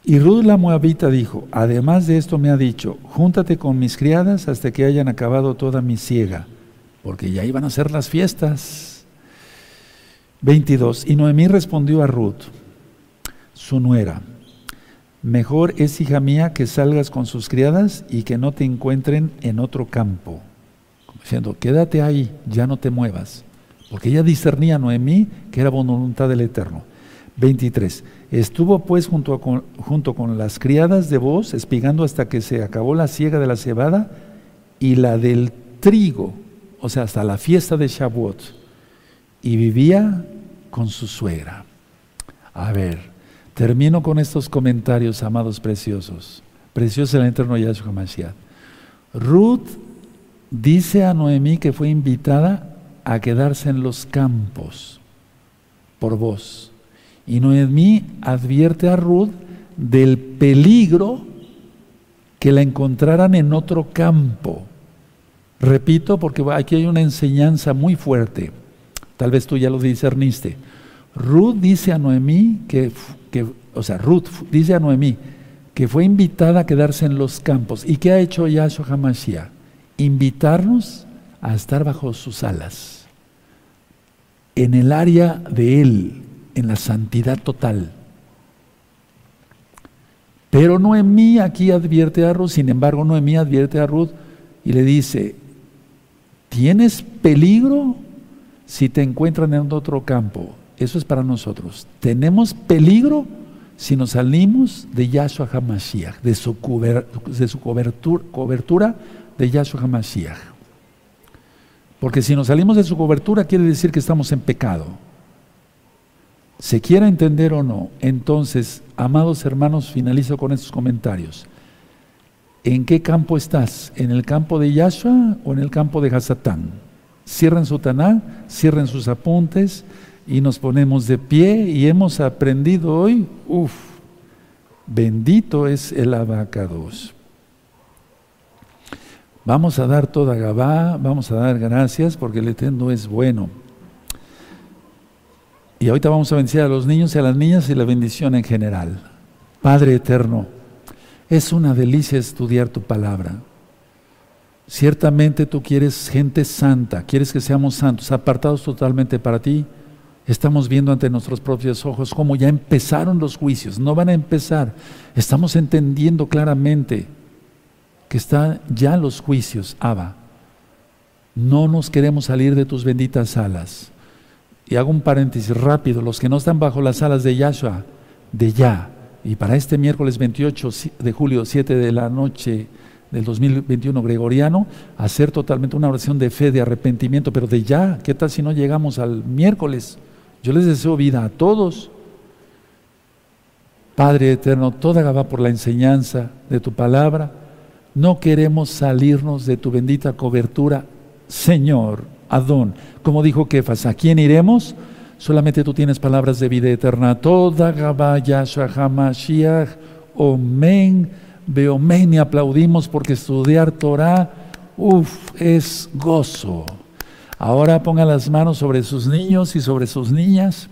Y Ruth la Moabita dijo, además de esto me ha dicho, júntate con mis criadas hasta que hayan acabado toda mi siega, porque ya iban a ser las fiestas. 22. Y Noemí respondió a Ruth, su nuera, mejor es hija mía que salgas con sus criadas y que no te encuentren en otro campo. diciendo, quédate ahí, ya no te muevas. Porque ella discernía a Noemí que era voluntad del Eterno. 23. Estuvo pues junto, con, junto con las criadas de voz, espigando hasta que se acabó la siega de la cebada y la del trigo, o sea, hasta la fiesta de Shavuot. Y vivía con su suegra. A ver, termino con estos comentarios, amados preciosos. Precioso el eterno Yahshua Mashiach. Ruth dice a Noemí que fue invitada a quedarse en los campos por vos. Y Noemí advierte a Ruth del peligro que la encontraran en otro campo. Repito, porque aquí hay una enseñanza muy fuerte. Tal vez tú ya lo discerniste. Ruth dice a Noemí que, que o sea, Ruth dice a Noemí que fue invitada a quedarse en los campos. ¿Y qué ha hecho Yahshua HaMashiach? Invitarnos a estar bajo sus alas, en el área de Él, en la santidad total. Pero Noemí aquí advierte a Ruth, sin embargo Noemí advierte a Ruth y le dice, tienes peligro si te encuentran en otro campo. Eso es para nosotros. Tenemos peligro si nos salimos de Yahshua HaMashiach, de su, de su cobertura, cobertura de Yahshua HaMashiach. Porque si nos salimos de su cobertura quiere decir que estamos en pecado. Se quiera entender o no, entonces, amados hermanos, finalizo con estos comentarios. ¿En qué campo estás? ¿En el campo de Yahshua o en el campo de Hasatán? Cierren su taná, cierren sus apuntes y nos ponemos de pie y hemos aprendido hoy, uff, bendito es el abacados. Vamos a dar toda Gabá, vamos a dar gracias porque el Eterno es bueno. Y ahorita vamos a bendecir a los niños y a las niñas y la bendición en general. Padre eterno, es una delicia estudiar tu palabra. Ciertamente tú quieres gente santa, quieres que seamos santos, apartados totalmente para ti. Estamos viendo ante nuestros propios ojos cómo ya empezaron los juicios, no van a empezar. Estamos entendiendo claramente que están ya los juicios, Abba. No nos queremos salir de tus benditas alas. Y hago un paréntesis rápido, los que no están bajo las alas de Yahshua, de ya, y para este miércoles 28 de julio, 7 de la noche del 2021 gregoriano, hacer totalmente una oración de fe, de arrepentimiento, pero de ya, ¿qué tal si no llegamos al miércoles? Yo les deseo vida a todos. Padre eterno, toda va por la enseñanza de tu palabra. No queremos salirnos de tu bendita cobertura, Señor Adón. Como dijo Kefas, ¿a quién iremos? Solamente tú tienes palabras de vida eterna. Toda Gabá Hamashiach, Omen, Beomen, y aplaudimos porque estudiar Torah, uff, es gozo. Ahora ponga las manos sobre sus niños y sobre sus niñas.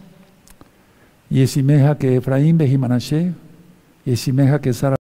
Y esimeja que Efraín Bejimanashe, y esimeja que Sara